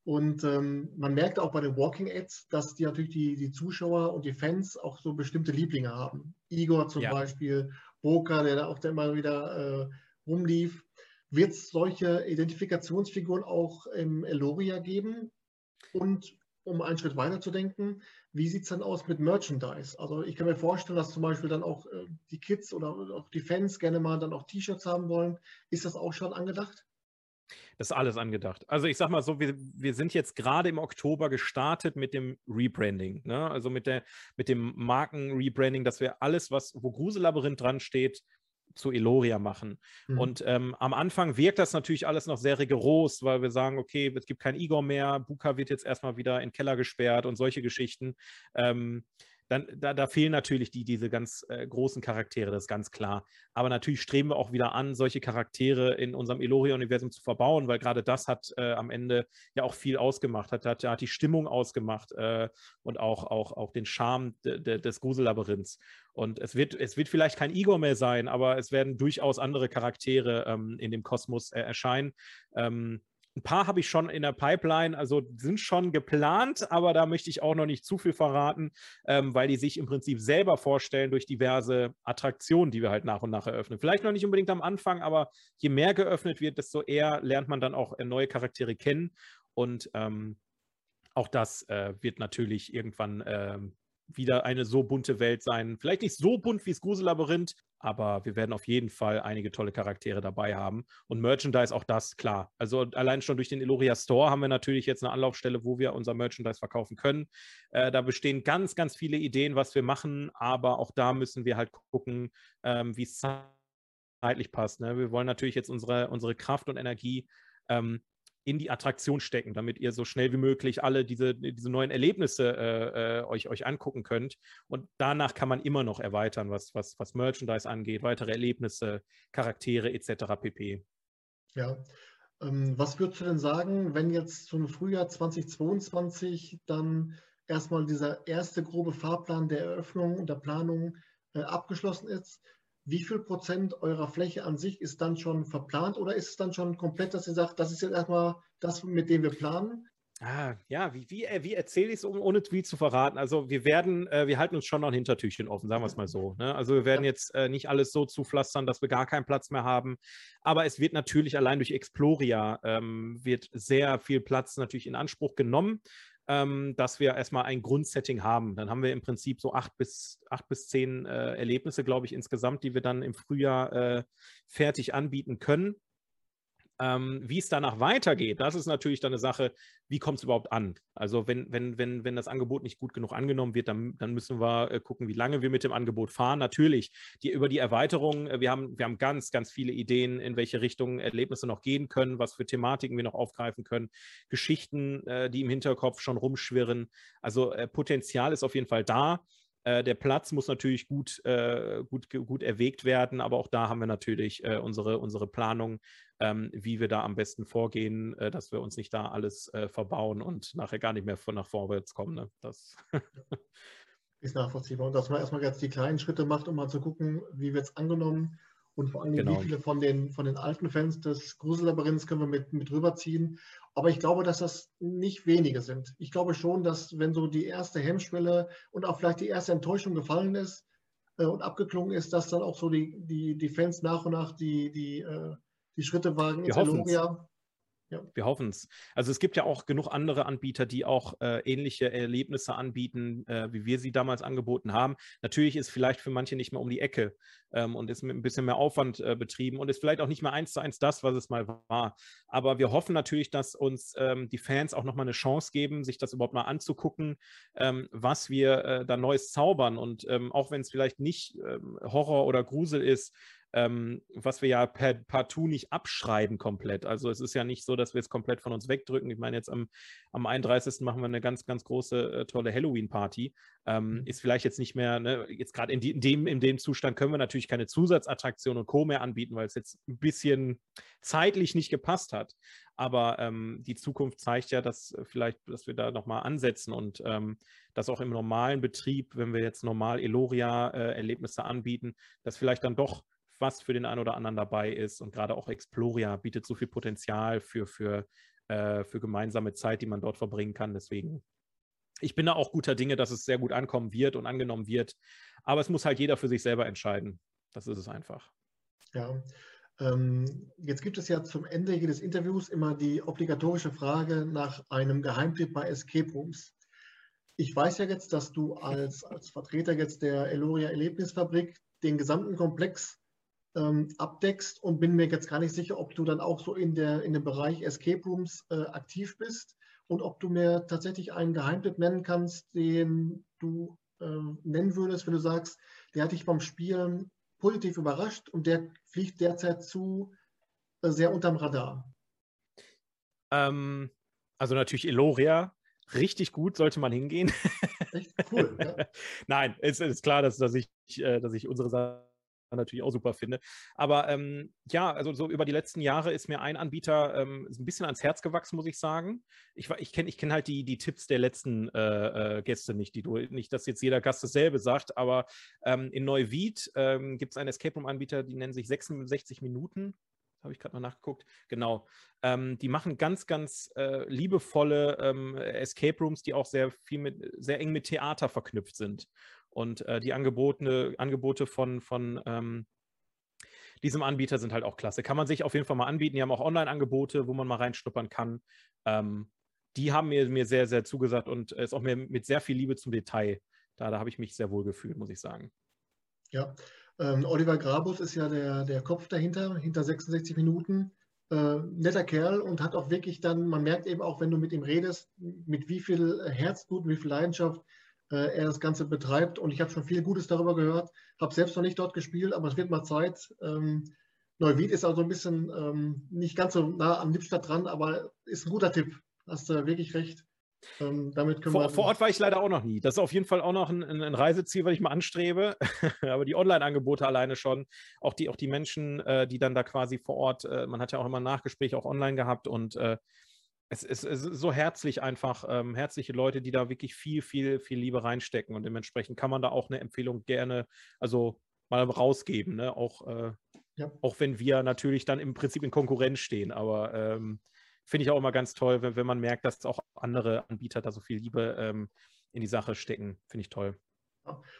Und ähm, man merkt auch bei den Walking Ads, dass die natürlich die, die Zuschauer und die Fans auch so bestimmte Lieblinge haben. Igor zum ja. Beispiel, Boca, der da auch immer wieder äh, rumlief. Wird es solche Identifikationsfiguren auch im Eloria geben? Und um einen Schritt weiter zu denken, wie sieht es dann aus mit Merchandise? Also ich kann mir vorstellen, dass zum Beispiel dann auch äh, die Kids oder auch die Fans gerne mal dann auch T-Shirts haben wollen. Ist das auch schon angedacht? Das ist alles angedacht. Also ich sag mal so, wir, wir sind jetzt gerade im Oktober gestartet mit dem Rebranding. Ne? Also mit, der, mit dem Marken-Rebranding, dass wir alles, was, wo Gruselabyrinth dran steht, zu Eloria machen. Mhm. Und ähm, am Anfang wirkt das natürlich alles noch sehr rigoros, weil wir sagen, okay, es gibt kein Igor mehr, Buka wird jetzt erstmal wieder in den Keller gesperrt und solche Geschichten. Ähm, dann da, da, fehlen natürlich die, diese ganz äh, großen Charaktere, das ist ganz klar. Aber natürlich streben wir auch wieder an, solche Charaktere in unserem Eloria-Universum zu verbauen, weil gerade das hat äh, am Ende ja auch viel ausgemacht, hat, hat, hat die Stimmung ausgemacht äh, und auch, auch, auch den Charme de, de, des Grusellabyrinths. Und es wird, es wird vielleicht kein Igor mehr sein, aber es werden durchaus andere Charaktere ähm, in dem Kosmos äh, erscheinen. Ähm, ein paar habe ich schon in der Pipeline, also sind schon geplant, aber da möchte ich auch noch nicht zu viel verraten, ähm, weil die sich im Prinzip selber vorstellen durch diverse Attraktionen, die wir halt nach und nach eröffnen. Vielleicht noch nicht unbedingt am Anfang, aber je mehr geöffnet wird, desto eher lernt man dann auch äh, neue Charaktere kennen. Und ähm, auch das äh, wird natürlich irgendwann ähm, wieder eine so bunte Welt sein. Vielleicht nicht so bunt wie das Gruselabyrinth, aber wir werden auf jeden Fall einige tolle Charaktere dabei haben. Und Merchandise, auch das, klar. Also allein schon durch den Eloria Store haben wir natürlich jetzt eine Anlaufstelle, wo wir unser Merchandise verkaufen können. Äh, da bestehen ganz, ganz viele Ideen, was wir machen, aber auch da müssen wir halt gucken, ähm, wie es zeitlich passt. Ne? Wir wollen natürlich jetzt unsere, unsere Kraft und Energie ähm, in die Attraktion stecken, damit ihr so schnell wie möglich alle diese, diese neuen Erlebnisse äh, äh, euch, euch angucken könnt. Und danach kann man immer noch erweitern, was, was, was Merchandise angeht, weitere Erlebnisse, Charaktere etc. pp. Ja. Ähm, was würdest du denn sagen, wenn jetzt zum Frühjahr 2022 dann erstmal dieser erste grobe Fahrplan der Eröffnung und der Planung äh, abgeschlossen ist? Wie viel Prozent eurer Fläche an sich ist dann schon verplant oder ist es dann schon komplett, dass ihr sagt, das ist jetzt erstmal das, mit dem wir planen? Ah, ja, wie, wie, äh, wie erzähle ich es, um, ohne viel zu verraten? Also wir werden, äh, wir halten uns schon noch ein Hintertürchen offen, sagen wir es mal so. Ne? Also wir werden jetzt äh, nicht alles so zupflastern, dass wir gar keinen Platz mehr haben. Aber es wird natürlich allein durch Exploria ähm, wird sehr viel Platz natürlich in Anspruch genommen ähm, dass wir erstmal ein Grundsetting haben. Dann haben wir im Prinzip so acht bis, acht bis zehn äh, Erlebnisse, glaube ich, insgesamt, die wir dann im Frühjahr äh, fertig anbieten können. Ähm, wie es danach weitergeht, das ist natürlich dann eine Sache, wie kommt es überhaupt an? Also wenn, wenn, wenn, wenn das Angebot nicht gut genug angenommen wird, dann, dann müssen wir äh, gucken, wie lange wir mit dem Angebot fahren. Natürlich, die, über die Erweiterung, äh, wir, haben, wir haben ganz, ganz viele Ideen, in welche Richtung Erlebnisse noch gehen können, was für Thematiken wir noch aufgreifen können, Geschichten, äh, die im Hinterkopf schon rumschwirren. Also äh, Potenzial ist auf jeden Fall da. Äh, der Platz muss natürlich gut, äh, gut, gut erwägt werden, aber auch da haben wir natürlich äh, unsere, unsere Planung, ähm, wie wir da am besten vorgehen, dass wir uns nicht da alles verbauen und nachher gar nicht mehr von nach vorwärts kommen. Ne? Das ist nachvollziehbar. Und dass man erstmal jetzt die kleinen Schritte macht, um mal zu gucken, wie wird es angenommen und vor allem, genau. wie viele von den, von den alten Fans des Grusellabyrinths können wir mit, mit rüberziehen. Aber ich glaube, dass das nicht wenige sind. Ich glaube schon, dass wenn so die erste Hemmschwelle und auch vielleicht die erste Enttäuschung gefallen ist äh, und abgeklungen ist, dass dann auch so die, die, die Fans nach und nach die, die, äh, die Schritte wagen ins Eloria. Ja. Wir hoffen es. Also es gibt ja auch genug andere Anbieter, die auch äh, ähnliche Erlebnisse anbieten, äh, wie wir sie damals angeboten haben. Natürlich ist vielleicht für manche nicht mehr um die Ecke ähm, und ist mit ein bisschen mehr Aufwand äh, betrieben und ist vielleicht auch nicht mehr eins zu eins das, was es mal war. Aber wir hoffen natürlich, dass uns ähm, die Fans auch nochmal eine Chance geben, sich das überhaupt mal anzugucken, ähm, was wir äh, da Neues zaubern. Und ähm, auch wenn es vielleicht nicht ähm, Horror oder Grusel ist, ähm, was wir ja per partout nicht abschreiben komplett. Also es ist ja nicht so, dass wir es komplett von uns wegdrücken. Ich meine, jetzt am, am 31. machen wir eine ganz, ganz große, äh, tolle Halloween-Party. Ähm, mhm. ist vielleicht jetzt nicht mehr, ne, jetzt gerade in, in, dem, in dem Zustand können wir natürlich keine Zusatzattraktion und Co. mehr anbieten, weil es jetzt ein bisschen zeitlich nicht gepasst hat. Aber ähm, die Zukunft zeigt ja, dass vielleicht, dass wir da nochmal ansetzen und ähm, dass auch im normalen Betrieb, wenn wir jetzt normal Eloria-Erlebnisse äh, anbieten, dass vielleicht dann doch was für den einen oder anderen dabei ist. Und gerade auch Exploria bietet so viel Potenzial für, für, äh, für gemeinsame Zeit, die man dort verbringen kann. Deswegen, ich bin da auch guter Dinge, dass es sehr gut ankommen wird und angenommen wird. Aber es muss halt jeder für sich selber entscheiden. Das ist es einfach. Ja. Ähm, jetzt gibt es ja zum Ende jedes Interviews immer die obligatorische Frage nach einem Geheimtipp bei Escape Rooms. Ich weiß ja jetzt, dass du als, als Vertreter jetzt der Eloria Erlebnisfabrik den gesamten Komplex ähm, abdeckst und bin mir jetzt gar nicht sicher, ob du dann auch so in, der, in dem Bereich Escape Rooms äh, aktiv bist und ob du mir tatsächlich einen Geheimtipp nennen kannst, den du äh, nennen würdest, wenn du sagst, der hat dich beim Spielen positiv überrascht und der fliegt derzeit zu äh, sehr unterm Radar. Ähm, also natürlich Eloria, richtig gut, sollte man hingehen. Echt cool. Ja. Nein, es ist klar, dass, dass, ich, äh, dass ich unsere Sache natürlich auch super finde. Aber ähm, ja, also so über die letzten Jahre ist mir ein Anbieter ähm, ein bisschen ans Herz gewachsen, muss ich sagen. Ich, ich kenne ich kenn halt die, die Tipps der letzten äh, äh, Gäste nicht, die du, nicht, dass jetzt jeder Gast dasselbe sagt, aber ähm, in Neuwied ähm, gibt es einen Escape Room-Anbieter, die nennen sich 66 Minuten habe ich gerade mal nachgeguckt. Genau. Ähm, die machen ganz, ganz äh, liebevolle ähm, Escape Rooms, die auch sehr viel mit, sehr eng mit Theater verknüpft sind. Und äh, die Angebotene, Angebote von, von ähm, diesem Anbieter sind halt auch klasse. Kann man sich auf jeden Fall mal anbieten. Die haben auch Online-Angebote, wo man mal reinschnuppern kann. Ähm, die haben mir, mir sehr, sehr zugesagt und ist auch mir mit sehr viel Liebe zum Detail. Da, da habe ich mich sehr wohl gefühlt, muss ich sagen. Ja, ähm, Oliver Grabus ist ja der, der Kopf dahinter, hinter 66 Minuten. Äh, netter Kerl und hat auch wirklich dann, man merkt eben auch, wenn du mit ihm redest, mit wie viel Herzblut, wie viel Leidenschaft er das Ganze betreibt. Und ich habe schon viel Gutes darüber gehört, habe selbst noch nicht dort gespielt, aber es wird mal Zeit. Ähm, Neuwied ist also ein bisschen ähm, nicht ganz so nah am Lippstadt dran, aber ist ein guter Tipp. Hast du wirklich recht. Ähm, damit können vor, wir vor Ort war ich leider auch noch nie. Das ist auf jeden Fall auch noch ein, ein Reiseziel, was ich mal anstrebe. aber die Online-Angebote alleine schon, auch die, auch die Menschen, äh, die dann da quasi vor Ort, äh, man hat ja auch immer ein Nachgespräch auch online gehabt und äh, es, es, es, ist so herzlich einfach, ähm, herzliche Leute, die da wirklich viel, viel, viel Liebe reinstecken und dementsprechend kann man da auch eine Empfehlung gerne, also mal rausgeben, ne? auch, äh, ja. auch wenn wir natürlich dann im Prinzip in Konkurrenz stehen, aber ähm, finde ich auch immer ganz toll, wenn, wenn man merkt, dass auch andere Anbieter da so viel Liebe ähm, in die Sache stecken, finde ich toll.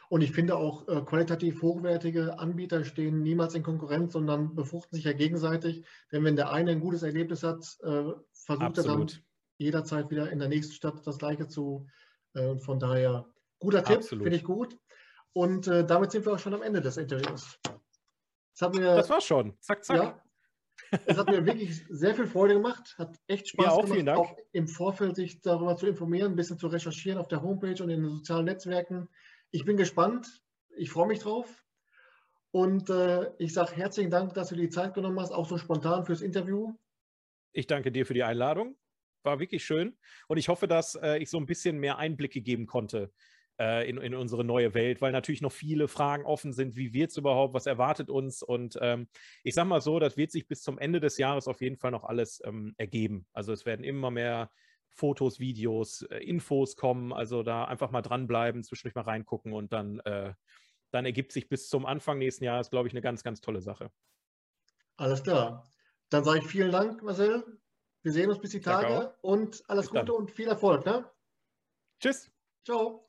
Und ich finde auch äh, qualitativ hochwertige Anbieter stehen niemals in Konkurrenz, sondern befruchten sich ja gegenseitig. Denn wenn der eine ein gutes Erlebnis hat, äh, versucht Absolut. er dann jederzeit wieder in der nächsten Stadt das Gleiche zu. Äh, von daher, guter Tipp, finde ich gut. Und äh, damit sind wir auch schon am Ende des Interviews. Das, mir, das war schon. Zack, zack. Ja, es hat mir wirklich sehr viel Freude gemacht, hat echt Spaß ja, auch, gemacht, vielen Dank. auch im Vorfeld sich darüber zu informieren, ein bisschen zu recherchieren auf der Homepage und in den sozialen Netzwerken. Ich bin gespannt, ich freue mich drauf und äh, ich sage herzlichen Dank, dass du die Zeit genommen hast, auch so spontan fürs Interview. Ich danke dir für die Einladung. War wirklich schön. Und ich hoffe, dass äh, ich so ein bisschen mehr Einblicke geben konnte äh, in, in, unsere neue Welt, weil natürlich noch viele Fragen offen sind. Wie wird es überhaupt? Was erwartet uns? Und ähm, ich sage mal so, das wird sich bis zum Ende des Jahres auf jeden Fall noch alles ähm, ergeben. Also es werden immer mehr Fotos, Videos, äh, Infos kommen. Also da einfach mal dranbleiben, zwischendurch mal reingucken und dann, äh, dann ergibt sich bis zum Anfang nächsten Jahres, glaube ich, eine ganz, ganz tolle Sache. Alles klar. Dann sage ich vielen Dank, Marcel. Wir sehen uns bis die Tage und alles Gute und viel Erfolg. Ne? Tschüss. Ciao.